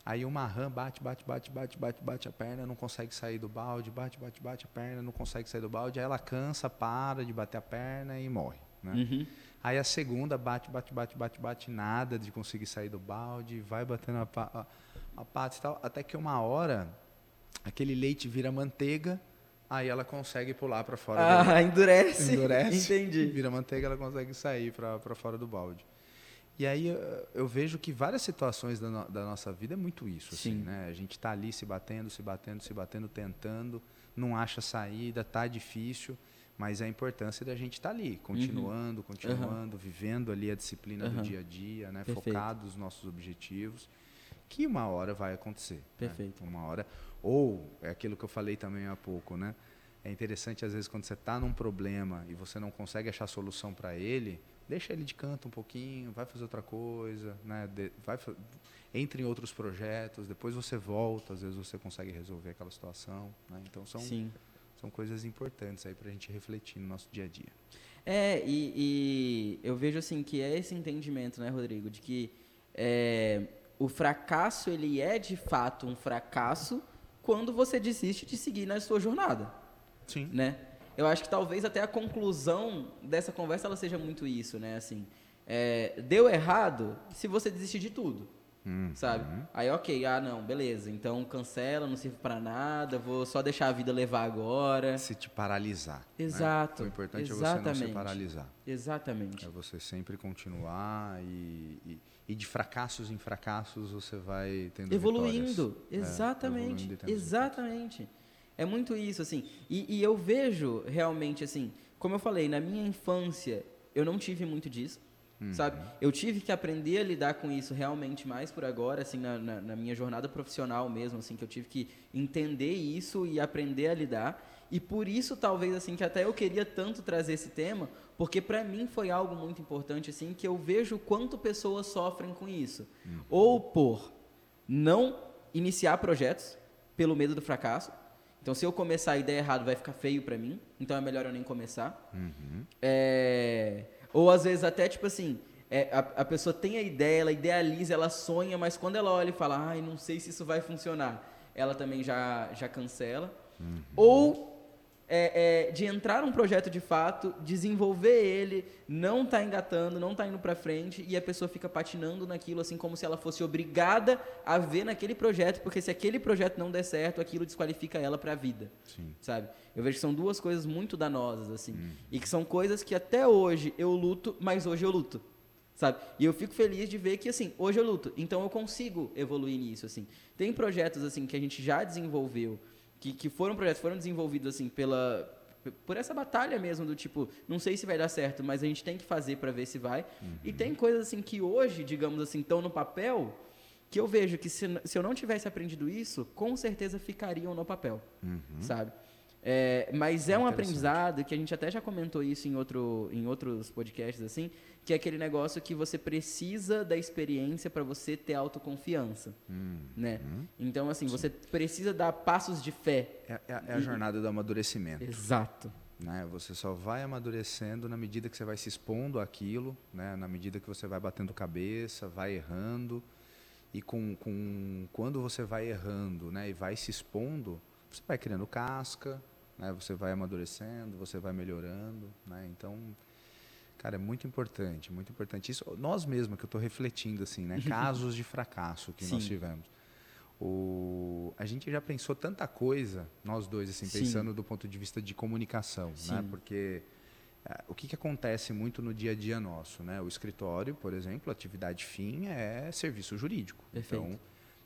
Aí uma rã bate, bate, bate, bate, bate, bate a perna, não consegue sair do balde, bate, bate, bate a perna, não consegue sair do balde, aí ela cansa, para de bater a perna e morre, né? Uhum. Aí a segunda bate, bate, bate, bate, bate, nada de conseguir sair do balde, vai batendo a, a, a pata e tal, até que uma hora aquele leite vira manteiga, aí ela consegue pular para fora do Ah, [laughs] endurece. endurece, Entendi. vira manteiga, ela consegue sair para fora do balde. E aí eu, eu vejo que várias situações da, no- da nossa vida é muito isso, assim, Sim. né? A gente tá ali se batendo, se batendo, se batendo, tentando, não acha saída, tá difícil, mas a importância da gente estar ali, continuando, continuando, vivendo ali a disciplina Uhum. do dia a dia, né? Perfeito. Focado nos nossos objetivos, que uma hora vai acontecer. né? Perfeito. Uma hora. Ou é aquilo que eu falei também há pouco, né? É interessante às vezes quando você está num problema e você não consegue achar solução para ele, deixa ele de canto um pouquinho, vai fazer outra coisa, né? De- vai entre em outros projetos, depois você volta, às vezes você consegue resolver aquela situação, né? Então são Sim. são coisas importantes aí para a gente refletir no nosso dia a dia. É, e, e eu vejo assim que é esse entendimento, né, Rodrigo, de que é, o fracasso ele é de fato um fracasso quando você desiste de seguir na sua jornada, Sim. né? Eu acho que talvez até a conclusão dessa conversa ela seja muito isso, né? Assim, é, deu errado se você desistir de tudo, Uhum. sabe? Aí, ok, ah, não, beleza, então cancela, não serve pra nada, vou só deixar a vida levar agora. Se te paralisar. né? Exato, O importante é você não se exatamente. paralisar. Exatamente. É você sempre continuar e, e, e de fracassos em fracassos você vai tendo evoluindo vitórias. É, exatamente evoluindo e tendo exatamente é muito isso assim e, e eu vejo realmente assim como eu falei na minha infância eu não tive muito disso Uhum. sabe eu tive que aprender a lidar com isso realmente mais por agora assim na, na, na minha jornada profissional mesmo assim que eu tive que entender isso e aprender a lidar e por isso talvez assim que até eu queria tanto trazer esse tema porque para mim foi algo muito importante assim que eu vejo o quanto pessoas sofrem com isso ou por não iniciar projetos pelo medo do fracasso. Então, se eu começar a ideia errada, vai ficar feio pra mim. Então, é melhor eu nem começar. Uhum. É, Ou, às vezes, até, tipo assim, é, a, a pessoa tem a ideia, ela idealiza, ela sonha, mas quando ela olha e fala, ai, não sei se isso vai funcionar, ela também já, já cancela. Ou é, é, de entrar num projeto de fato, desenvolver ele, não tá engatando, não tá indo pra frente e a pessoa fica patinando naquilo assim como se ela fosse obrigada a ver naquele projeto, porque se aquele projeto não der certo, aquilo desqualifica ela pra vida, Sim. sabe? Eu vejo que são duas coisas muito danosas assim, e que são coisas que até hoje eu luto, mas hoje eu luto. Sabe? E eu fico feliz de ver que assim, hoje eu luto, então eu consigo evoluir nisso assim. Tem projetos assim que a gente já desenvolveu que, que foram projetos foram desenvolvidos assim pela por essa batalha mesmo do tipo não sei se vai dar certo mas a gente tem que fazer para ver se vai. E tem coisas assim que hoje digamos assim estão no papel que eu vejo que se, se eu não tivesse aprendido isso com certeza ficariam no papel sabe É, mas é um Interessante. aprendizado que a gente até já comentou isso em, outro, em outros podcasts assim que é aquele negócio que você precisa da experiência para você ter autoconfiança Hum. né então assim você precisa dar passos de fé É, é- é a jornada do amadurecimento. Exato. Né? Você só vai amadurecendo na medida que você vai se expondo àquilo, né? na medida que você vai batendo cabeça, vai errando. E com, com, quando você vai errando né? e vai se expondo, você vai criando casca, né? você vai amadurecendo, você vai melhorando. Né? Então, cara, é muito importante, muito importante. Isso, nós mesmos, que eu estou refletindo, assim, né? [laughs] casos de fracasso que nós Sim. tivemos. O, a gente já pensou tanta coisa, nós dois, assim, Sim. pensando do ponto de vista de comunicação, né? Sim. Porque eh, o que, que acontece muito no dia a dia nosso, né? O escritório, por exemplo, a atividade fim é serviço jurídico. Perfeito. Então,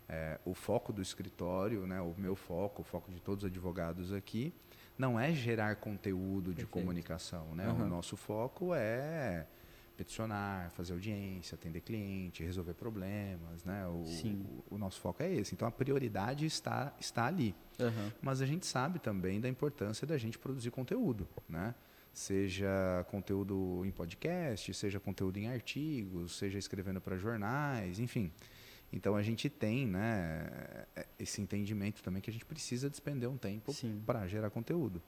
eh, o foco do escritório, né? O meu foco, o foco de todos os advogados aqui, não é gerar conteúdo de Perfeito. comunicação, né? Aham. O nosso foco é peticionar, fazer audiência, atender cliente, resolver problemas, né? O, o, o nosso foco é esse. Então a prioridade está, está ali. Aham. Mas a gente sabe também da importância da gente produzir conteúdo, né? Seja conteúdo em podcast, seja conteúdo em artigos, seja escrevendo para jornais, enfim. Então a gente tem, né, esse entendimento também que a gente precisa despender um tempo para gerar conteúdo.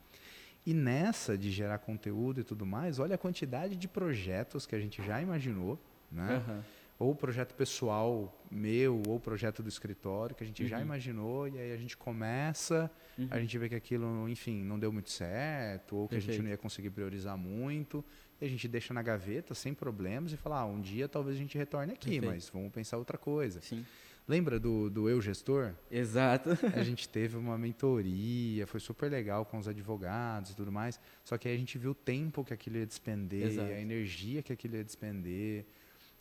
E nessa de gerar conteúdo e tudo mais, olha a quantidade de projetos que a gente já imaginou, né? Aham. Ou projeto pessoal meu, ou projeto do escritório, que a gente já Uhum. imaginou, e aí a gente começa, Uhum. a gente vê que aquilo, enfim, não deu muito certo, ou que a gente Perfeito. não ia conseguir priorizar muito, e a gente deixa na gaveta sem problemas e fala, ah, um dia talvez a gente retorne aqui, Perfeito. mas vamos pensar outra coisa. Sim. Lembra do, do Eu Gestor? Exato. [laughs] A gente teve uma mentoria, foi super legal com os advogados e tudo mais. Só que aí a gente viu o tempo que aquilo ia despender, Exato. a energia que aquilo ia despender.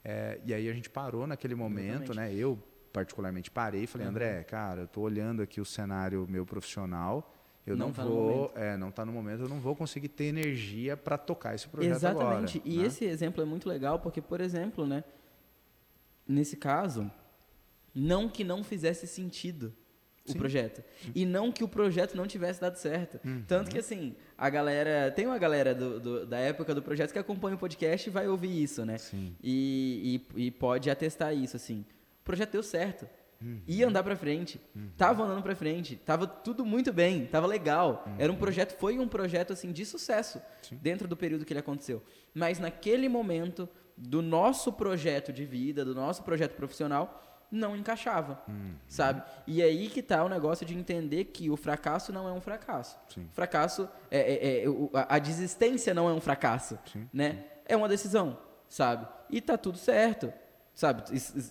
É, e aí a gente parou naquele momento, Exatamente. né? Eu particularmente parei e falei, Uhum. André, cara, eu tô olhando aqui o cenário meu profissional. Eu Não não, tá vou, é, não tá no momento, eu não vou conseguir ter energia para tocar esse projeto Exatamente. agora. e né? esse exemplo é muito legal porque, por exemplo, né, nesse caso, não que não fizesse sentido o Sim. projeto. E não que o projeto não tivesse dado certo. Uhum. Tanto que, assim, a galera. Tem uma galera do- do- da época do projeto que acompanha o podcast e vai ouvir isso, né? Sim. E, e, e pode atestar isso, assim. O projeto deu certo. Uhum. Ia andar pra frente. Tava andando pra frente. Tava tudo muito bem. Tava legal. Era um projeto, foi um projeto, assim, de sucesso. Uhum. Sim. Dentro do período que ele aconteceu. Mas naquele momento do nosso projeto de vida, do nosso projeto profissional, não encaixava, Uhum. sabe? E aí que tá o negócio de entender que o fracasso não é um fracasso. Sim. Fracasso, é, é- é- a, desistência não é um fracasso, Sim. né? É uma decisão, sabe? E tá tudo certo, sabe?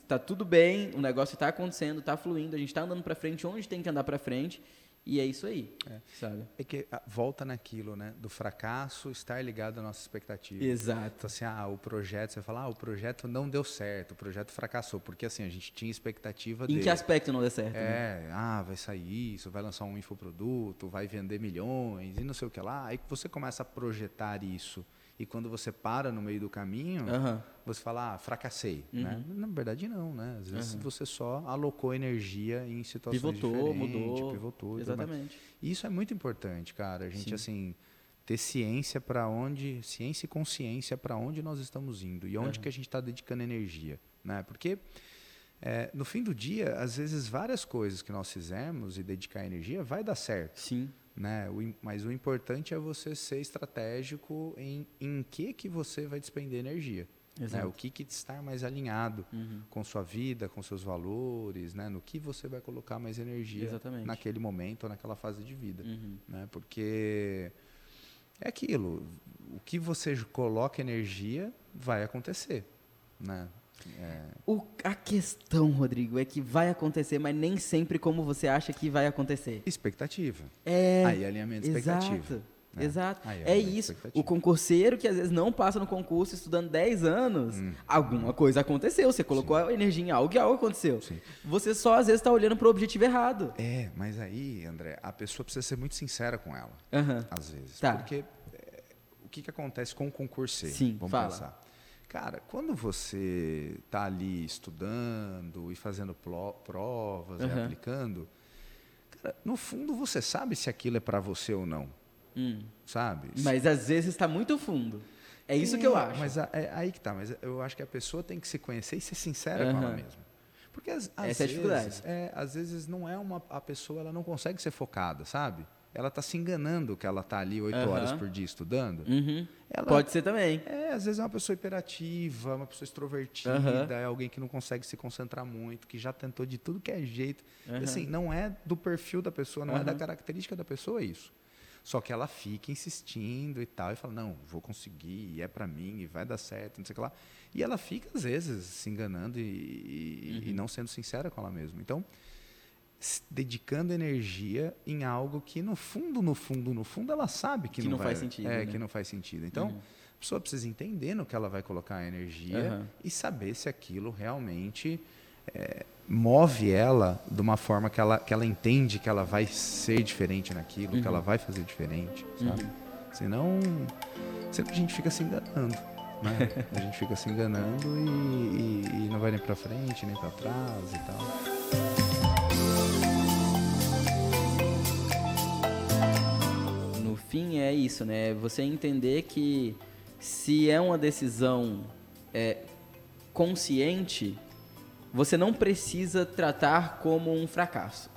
Tá tudo bem, o negócio tá acontecendo, tá fluindo, a gente tá andando pra frente onde tem que andar pra frente, e é isso aí, sabe? É que ah, volta naquilo, né? Do fracasso estar ligado à nossa expectativa. Exato. Então, assim, ah, o projeto, você fala, ah, o projeto não deu certo, o projeto fracassou, porque assim, a gente tinha expectativa Em dele. que aspecto não deu certo? né? É, ah, vai sair isso, vai lançar um infoproduto, vai vender milhões e não sei o que lá. Aí que você começa a projetar isso. E quando você para no meio do caminho, Aham. você fala, ah, fracassei. Uhum. Né? Na verdade, não, né? Às vezes Aham. você só alocou energia em situações Pivotou, diferentes, mudou. pivotou. e. Exatamente. E isso é muito importante, cara. A gente Sim. assim ter ciência para onde, ciência e consciência para onde nós estamos indo e onde que a gente está dedicando energia, né? Porque é, no fim do dia, às vezes várias coisas que nós fizermos e dedicar energia vai dar certo, Sim. Né? O mas o importante é você ser estratégico em em que que você vai despender energia. Né? O que, que estar mais alinhado Uhum. com sua vida, com seus valores, né? No que você vai colocar mais energia Exatamente. naquele momento ou naquela fase de vida Uhum. né? Porque é aquilo, o que você coloca energia vai acontecer, né? É, O- a questão, Rodrigo, é que vai acontecer, mas nem sempre como você acha que vai acontecer. expectativa. É. Aí alinhamento de expectativa. Exato. né? Exato. Aí, É isso. O concurseiro que às vezes não passa no concurso estudando 10 anos, Hum. alguma coisa aconteceu. Você colocou a energia em algo e algo aconteceu. Sim. Você só às vezes está olhando para o objetivo errado. É, mas aí, André, a pessoa precisa ser muito sincera com ela, Aham. às vezes. Tá. Porque é, o que, que acontece com o concurseiro? Sim, Vamos fala. pensar. Cara, quando você está ali estudando e fazendo provas e Aham. aplicando, cara, no fundo você sabe se aquilo é para você ou não, Hum. sabe? Mas às vezes está muito fundo. É isso que eu É, acho. Mas a- é aí que tá. Mas eu acho que a pessoa tem que se conhecer e ser sincera com ela mesma. Porque às, às Essa é a dificuldade. vezes, é, às vezes não é uma a pessoa ela não consegue ser focada, sabe? Ela tá se enganando que ela tá ali oito Aham. horas por dia estudando. Uhum. Ela Pode ser também. é, às vezes é uma pessoa hiperativa, uma pessoa extrovertida, Aham. é alguém que não consegue se concentrar muito, que já tentou de tudo que é jeito. Assim, não é do perfil da pessoa, não é da característica da pessoa isso. Só que ela fica insistindo e tal, e fala, não, vou conseguir, e é pra mim, e vai dar certo, não sei o que lá. E ela fica, às vezes, se enganando e, e- Uhum. e não sendo sincera com ela mesma. Então, dedicando energia em algo que, no fundo, no fundo, no fundo, ela sabe que, Que não vai, faz sentido, É, né? que não faz sentido. Então, Uhum. a pessoa precisa entender no que ela vai colocar a energia Aham. e saber se aquilo realmente é, move ela de uma forma que ela, que ela entende que ela vai ser diferente naquilo, que ela vai fazer diferente, sabe? Senão, sempre a gente fica se enganando. Né? a gente fica se enganando e, e- e não vai nem pra frente, nem pra trás e tal. Fim é isso, né? Você entender que se é uma decisão é, consciente, você não precisa tratar como um fracasso,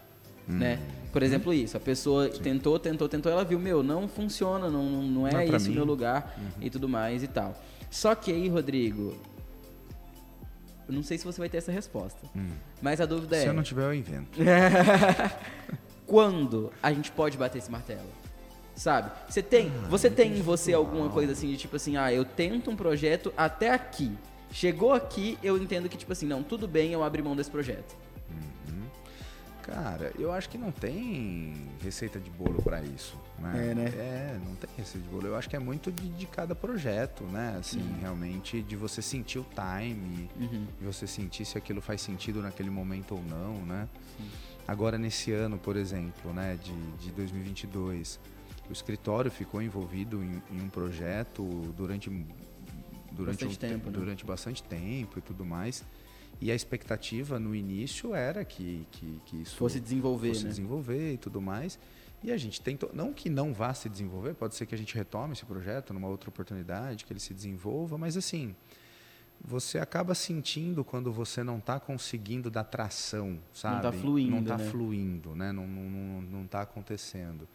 né? Por exemplo, isso. A pessoa tentou, tentou, tentou, ela viu, meu, não funciona, não, não é Não é isso o mim. meu lugar e tudo mais e tal. Só que aí, Rodrigo, eu não sei se você vai ter essa resposta, mas a dúvida Se é... eu não tiver, eu invento. [laughs] quando a gente pode bater esse martelo? Sabe? Você tem, você tem em você alguma coisa assim de tipo assim, ah, eu tento um projeto até aqui. Chegou aqui, eu entendo que tipo assim, não, tudo bem, eu abri mão desse projeto. Cara, eu acho que não tem receita de bolo pra isso, né? É, né? É, não tem receita de bolo. Eu acho que é muito de, de cada projeto, né? Assim, Uhum. realmente de você sentir o time, de você sentir se aquilo faz sentido naquele momento ou não, né? Agora nesse ano, por exemplo, né, de, de 2022, o escritório ficou envolvido em, em um projeto durante durante Bastante um te- tempo, né? durante bastante tempo e tudo mais. E a expectativa no início era que, que, que isso Fosse desenvolver, fosse né? desenvolver e tudo mais. E a gente tentou, não que não vá se desenvolver, pode ser que a gente retome esse projeto numa outra oportunidade, que ele se desenvolva, mas assim, você acaba sentindo quando você não está conseguindo dar tração, sabe? tá fluindo, Não está né? fluindo, né? Não, não, não, não tá acontecendo.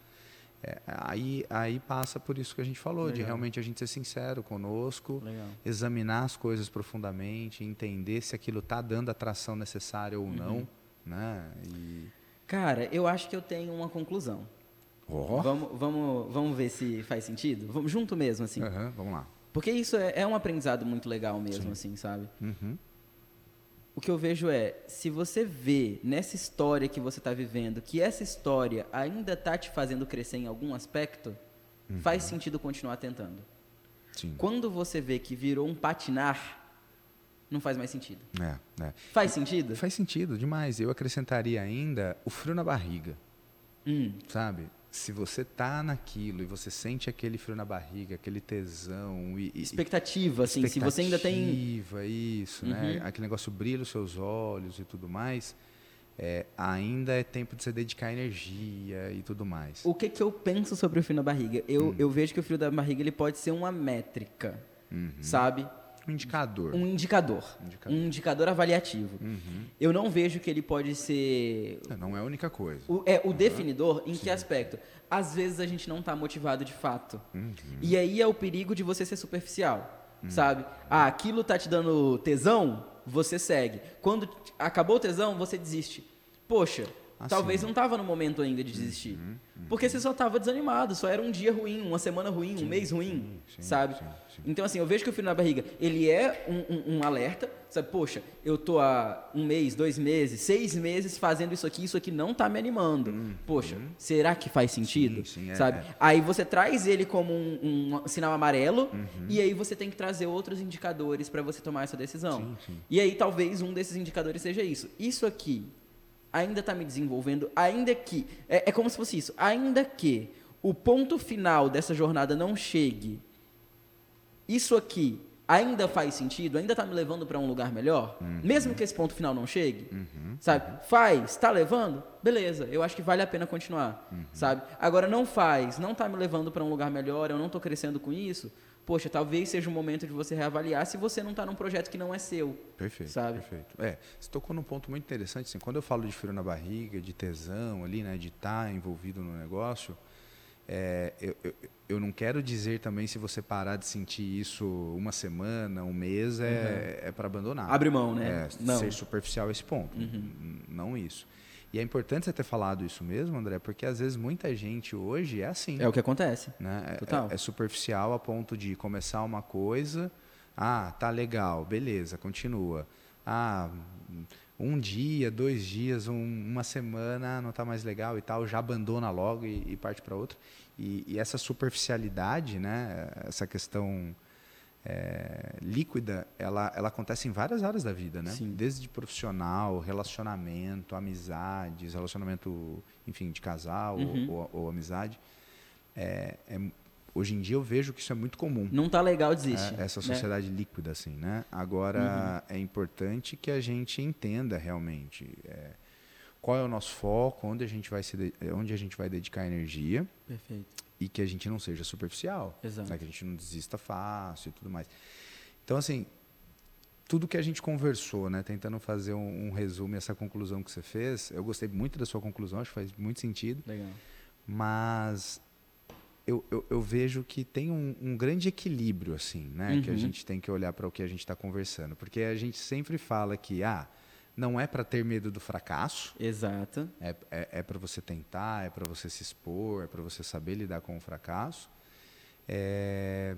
É, aí, aí passa por isso que a gente falou, de Legal. realmente a gente ser sincero conosco, Legal. examinar as coisas profundamente, entender se aquilo está dando a tração necessária ou Uhum. não, né? E... Cara, eu acho que eu tenho uma conclusão. Ó. Vamos, vamos, vamos ver se faz sentido? Vamos junto mesmo, assim. Aham, vamos lá. Porque isso é, é um aprendizado muito legal mesmo, assim, sabe? Uhum. O que eu vejo é, se você vê nessa história que você está vivendo, que essa história ainda tá te fazendo crescer em algum aspecto, faz sentido continuar tentando. Sim. Quando você vê que virou um patinar, não faz mais sentido. É, é. Faz sentido? Faz sentido demais. Eu acrescentaria ainda o frio na barriga, Hum, sabe? Se você tá naquilo e você sente aquele frio na barriga, aquele tesão e, e- expectativa, assim, se você ainda tem... expectativa, isso, né? Uhum. Aquele negócio brilha os seus olhos e tudo mais. é, ainda é tempo de você dedicar energia e tudo mais. O que, que eu penso sobre o frio na barriga? Eu, Hum. eu vejo que o frio da barriga ele pode ser uma métrica, Uhum. sabe? Um indicador. Um indicador. Indicador. Um indicador avaliativo. Uhum. Eu não vejo que ele pode ser É, Não é a única coisa. O, é, o definidor, em que aspecto? Às vezes a gente não está motivado de fato. Uhum. E aí é o perigo de você ser superficial, sabe? Ah, aquilo tá te dando tesão, você segue. Quando acabou o tesão, você desiste. Poxa, Ah, talvez sim. não tava no momento ainda de desistir. Porque você só tava desanimado, só era um dia ruim, uma semana ruim, um mês ruim, sim, sabe? sim, sim. Então, assim, eu vejo que o frio na barriga, ele é um, um- um alerta, sabe? Poxa, eu tô há um mês, dois meses, seis meses fazendo isso aqui, isso aqui não tá me animando. Poxa, será que faz sentido? Uhum. Sim, sim, é, sabe? é. Aí você traz ele como um, um sinal amarelo Uhum. e aí você tem que trazer outros indicadores para você tomar essa decisão. Sim, sim. E aí talvez um desses indicadores seja isso. Isso aqui ainda está me desenvolvendo, ainda que. É, é como se fosse isso. Ainda que o ponto final dessa jornada não chegue, isso aqui ainda faz sentido, ainda está me levando para um lugar melhor, Uhum. mesmo que esse ponto final não chegue, sabe? Faz, está levando, beleza. Eu acho que vale a pena continuar, Uhum. sabe? Agora não faz, não está me levando para um lugar melhor, eu não estou crescendo com isso. Poxa, talvez seja o momento de você reavaliar se você não está num projeto que não é seu. Perfeito, Sabe? perfeito. É, você tocou num ponto muito interessante, assim, quando eu falo de frio na barriga, de tesão ali, né, de estar envolvido no negócio, é, eu, eu, eu não quero dizer também se você parar de sentir isso uma semana, um mês, é, é para abandonar. Abre mão, né? É, Não. ser superficial a esse ponto, n- não isso. E é importante você ter falado isso mesmo, André, porque às vezes muita gente hoje é assim É o que acontece. né? É- Total. É, é superficial a ponto de começar uma coisa, ah, tá legal, beleza, continua. Ah, um dia, dois dias, um- uma semana, ah, não tá mais legal e tal, já abandona logo e, e parte para outra. E, e essa superficialidade, né? Essa questão é, líquida, ela, ela acontece em várias áreas da vida, né? Sim. Desde profissional, relacionamento, amizades, relacionamento, enfim, de casal Uhum. ou, ou, ou amizade. É, é, hoje em dia eu vejo que isso é muito comum. Não tá legal, desiste. É, essa né? sociedade líquida, assim, né? Agora, Uhum. é importante que a gente entenda realmente é, qual é o nosso foco, onde a gente vai, se de- onde a gente vai dedicar energia Perfeito. E que a gente não seja superficial, Exato. né? que a gente não desista fácil e tudo mais. Então, assim, tudo que a gente conversou, né? Tentando fazer um, um resumo, essa conclusão que você fez, eu gostei muito da sua conclusão, acho que faz muito sentido Legal. mas eu, eu, eu vejo que tem um, um grande equilíbrio assim, né? Que a Uhum. gente tem que olhar para o que a gente está conversando, porque a gente sempre fala que ah, não é para ter medo do fracasso, Exato. é, é, é para você tentar, é para você se expor, é para você saber lidar com o fracasso. É,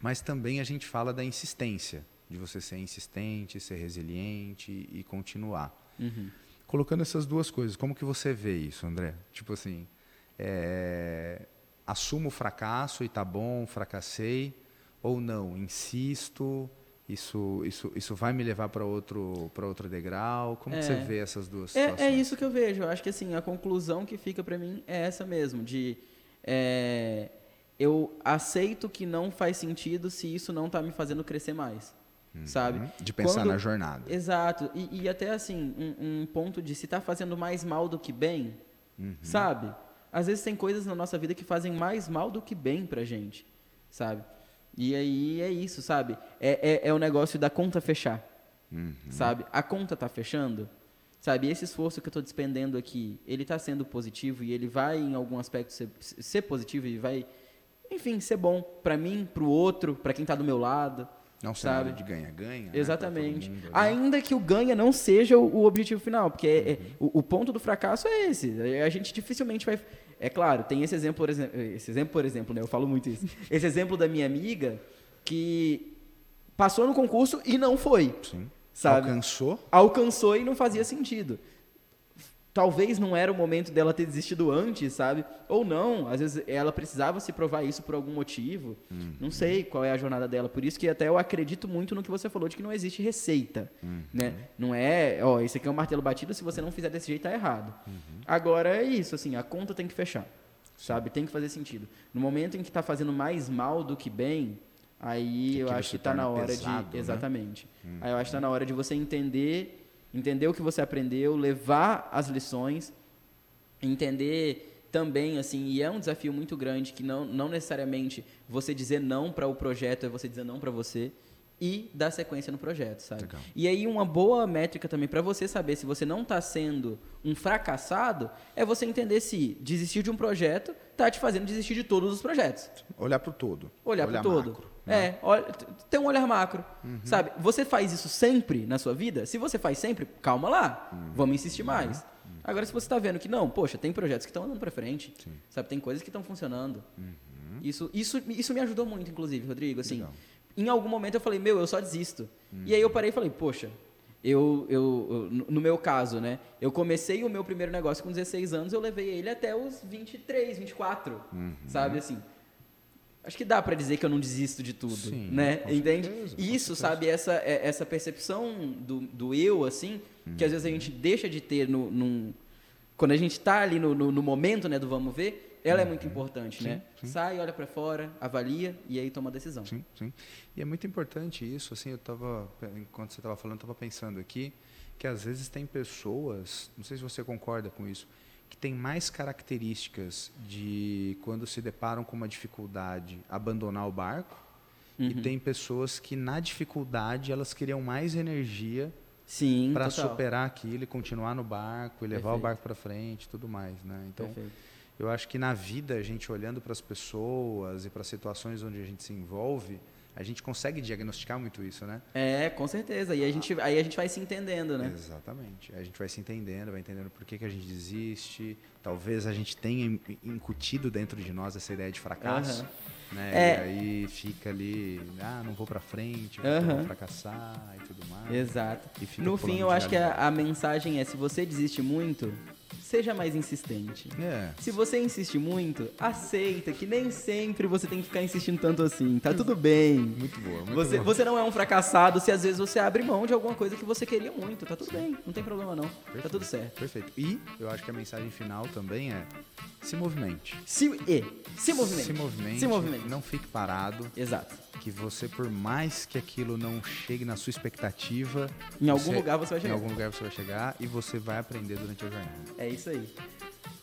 mas também a gente fala da insistência, de você ser insistente, ser resiliente e continuar Uhum. colocando essas duas coisas, como que você vê isso, André? Tipo assim, é, assumo o fracasso e tá bom, fracassei, ou não, insisto, isso, isso, isso vai me levar para outro, para outro degrau? Como É. você vê essas duas É, situações? é isso que eu vejo. Eu acho que assim, a conclusão que fica pra mim é essa mesmo, de é, eu aceito que não faz sentido se isso não tá me fazendo crescer mais. Sabe? Uhum. De pensar Quando- na jornada. Exato. E, e até assim, um, um ponto de se tá fazendo mais mal do que bem, Uhum. sabe? Às vezes tem coisas na nossa vida que fazem mais mal do que bem pra gente, sabe? E aí é isso, sabe? É, é, é o negócio da conta fechar, Uhum. sabe? A conta tá fechando, sabe? Esse esforço que eu tô despendendo aqui, ele tá sendo positivo e ele vai em algum aspecto ser, ser positivo e vai, enfim, ser bom pra mim, pro outro, pra quem tá do meu lado. Não sabe? de ganha-ganha. né, Exatamente. ali. Ainda que o ganha não seja o, o objetivo final, porque é- Uhum. é- o, o ponto do fracasso é esse. A gente dificilmente vai. É claro, tem esse exemplo, por exemplo, esse exemplo, por exemplo, né? Eu falo muito isso. [laughs] Esse exemplo da minha amiga que passou no concurso e não foi, Sim. sabe? Alcançou? Alcançou e não fazia sentido. Talvez não era o momento dela ter desistido antes, sabe? Ou não, às vezes ela precisava se provar isso por algum motivo. Não sei qual é a jornada dela. Por isso que até eu acredito muito no que você falou de que não existe receita, né? Não é, ó, esse aqui é um martelo batido, se você não fizer desse jeito tá errado. Agora é isso, assim, a conta tem que fechar. Sabe? Tem que fazer sentido. No momento em que tá fazendo mais mal do que bem, aí Que eu acho que tá na torna hora pesado, de né? exatamente. Aí eu acho que tá na hora de você entender, entender o que você aprendeu, levar as lições, entender também assim, e é um desafio muito grande que não, não necessariamente você dizer não para o projeto é você dizer não para você e dar sequência no projeto, sabe? Legal. E aí uma boa métrica também para você saber se você não está sendo um fracassado é você entender se desistir de um projeto tá te fazendo desistir de todos os projetos. Olhar para o todo. Olhar para o todo. macro, né? Uhum. É, olha, t- ter um olhar macro. Sabe? Você faz isso sempre na sua vida? Se você faz sempre, calma lá. Uhum. Vamos insistir mais. Agora, se você está vendo que não, poxa, tem projetos que estão andando para frente. Sim. Uhum. Sabe? Tem coisas que estão funcionando. Isso, isso, isso me ajudou muito, inclusive, Rodrigo. Assim, Legal. em algum momento eu falei, meu, eu só desisto. E Uhum. aí eu parei e falei, poxa, eu, eu, no meu caso, né? Eu comecei o meu primeiro negócio com 16 anos, eu levei ele até os 23, 24. Uhum. Sabe assim? Acho que dá pra dizer que eu não desisto de tudo, Sim, né? Entende? certeza, Isso, sabe, essa, é- essa percepção do, do eu, assim, que às vezes a gente deixa de ter no, num- quando a gente tá ali no, no, no momento, né, do vamos ver, ela é muito importante, né? Uhum. sim. Sai, olha pra fora, avalia e aí toma a decisão. Sim, sim. E é muito importante isso, assim, eu tava, enquanto você estava falando, eu estava pensando aqui, que às vezes tem pessoas, não sei se você concorda com isso, que tem mais características de, quando se deparam com uma dificuldade, abandonar o barco, e Uhum. tem pessoas que na dificuldade elas criam mais energia Sim, para superar aquilo e continuar no barco e levar o Perfeito. barco para frente e tudo mais, né? Então, Perfeito. eu acho que na vida, a gente olhando para as pessoas e para situações onde a gente se envolve, a gente consegue diagnosticar muito isso, né? É, com certeza. E a gente, aí a gente vai se entendendo, né? Exatamente. A gente vai se entendendo, vai entendendo por que, que a gente desiste. Talvez a gente tenha in- incutido dentro de nós essa ideia de fracasso. Aham. Né? É. E aí fica ali, ah, não vou para frente, vou Aham. fracassar e tudo mais. Exato. E No fim, eu acho que a, a mensagem é: se você desiste muito, seja mais insistente. É. Se você insiste muito, aceita que nem sempre você tem que ficar insistindo tanto assim. Tá tudo bem. Muito boa, muito Você, boa. você não é um fracassado se às vezes você abre mão de alguma coisa que você queria muito. Tá tudo bem, não tem problema não. Tá tudo certo. Perfeito. E eu acho que a mensagem final também é se movimente. Se, e, se movimente. Se movimente. Se movimente. Não fique parado. Exato. Que você, por mais que aquilo não chegue na sua expectativa, Em algum você- lugar você vai Em chegar. algum lugar você vai chegar e você vai aprender durante a jornada. É isso aí.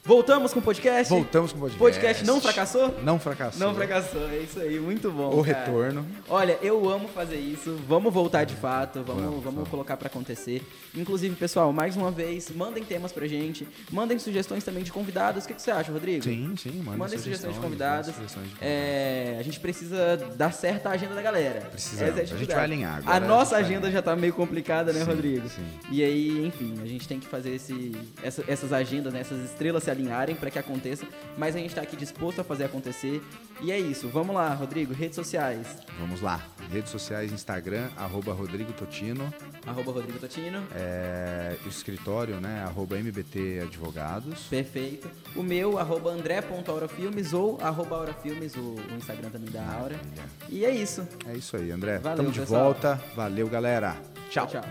Voltamos com o podcast? Voltamos com o podcast. Podcast não fracassou? Não fracassou. Não fracassou, é isso aí, muito bom. O cara. retorno. Olha, eu amo fazer isso. Vamos voltar de fato, vamos, Vamos, vamos, colocar pra acontecer. Inclusive, pessoal, mais uma vez, mandem temas pra gente, mandem sugestões também de convidados. O que, que você acha, Rodrigo? Sim, sim. Manda Mandem sugestões de manda convidados. sugestões de É, a gente precisa dar certa agenda da galera. Precisamos. Essa é A gente dificuldade. vai alinhar agora, A a gente nossa agenda já tá meio complicada, né, Sim, Rodrigo? sim. E aí, enfim, a gente tem que fazer esse, essa- essas agendas, né, essas estrelas se alinharem para que aconteça. Mas a gente tá aqui disposto a fazer acontecer. E é isso. Vamos lá, Rodrigo. Redes sociais. Vamos lá. Redes sociais, Instagram, arroba Rodrigo Totino. Arroba Rodrigo Totino. É, escritório, né? Arroba MBT Advogados. Perfeito. O meu, arroba andré.aurafilmes ou arroba aurafilmes, o, o Instagram também da Aura. E é isso. É isso aí, André. Valeu, Tamo de pessoal. volta. Valeu, galera. Tchau. tchau.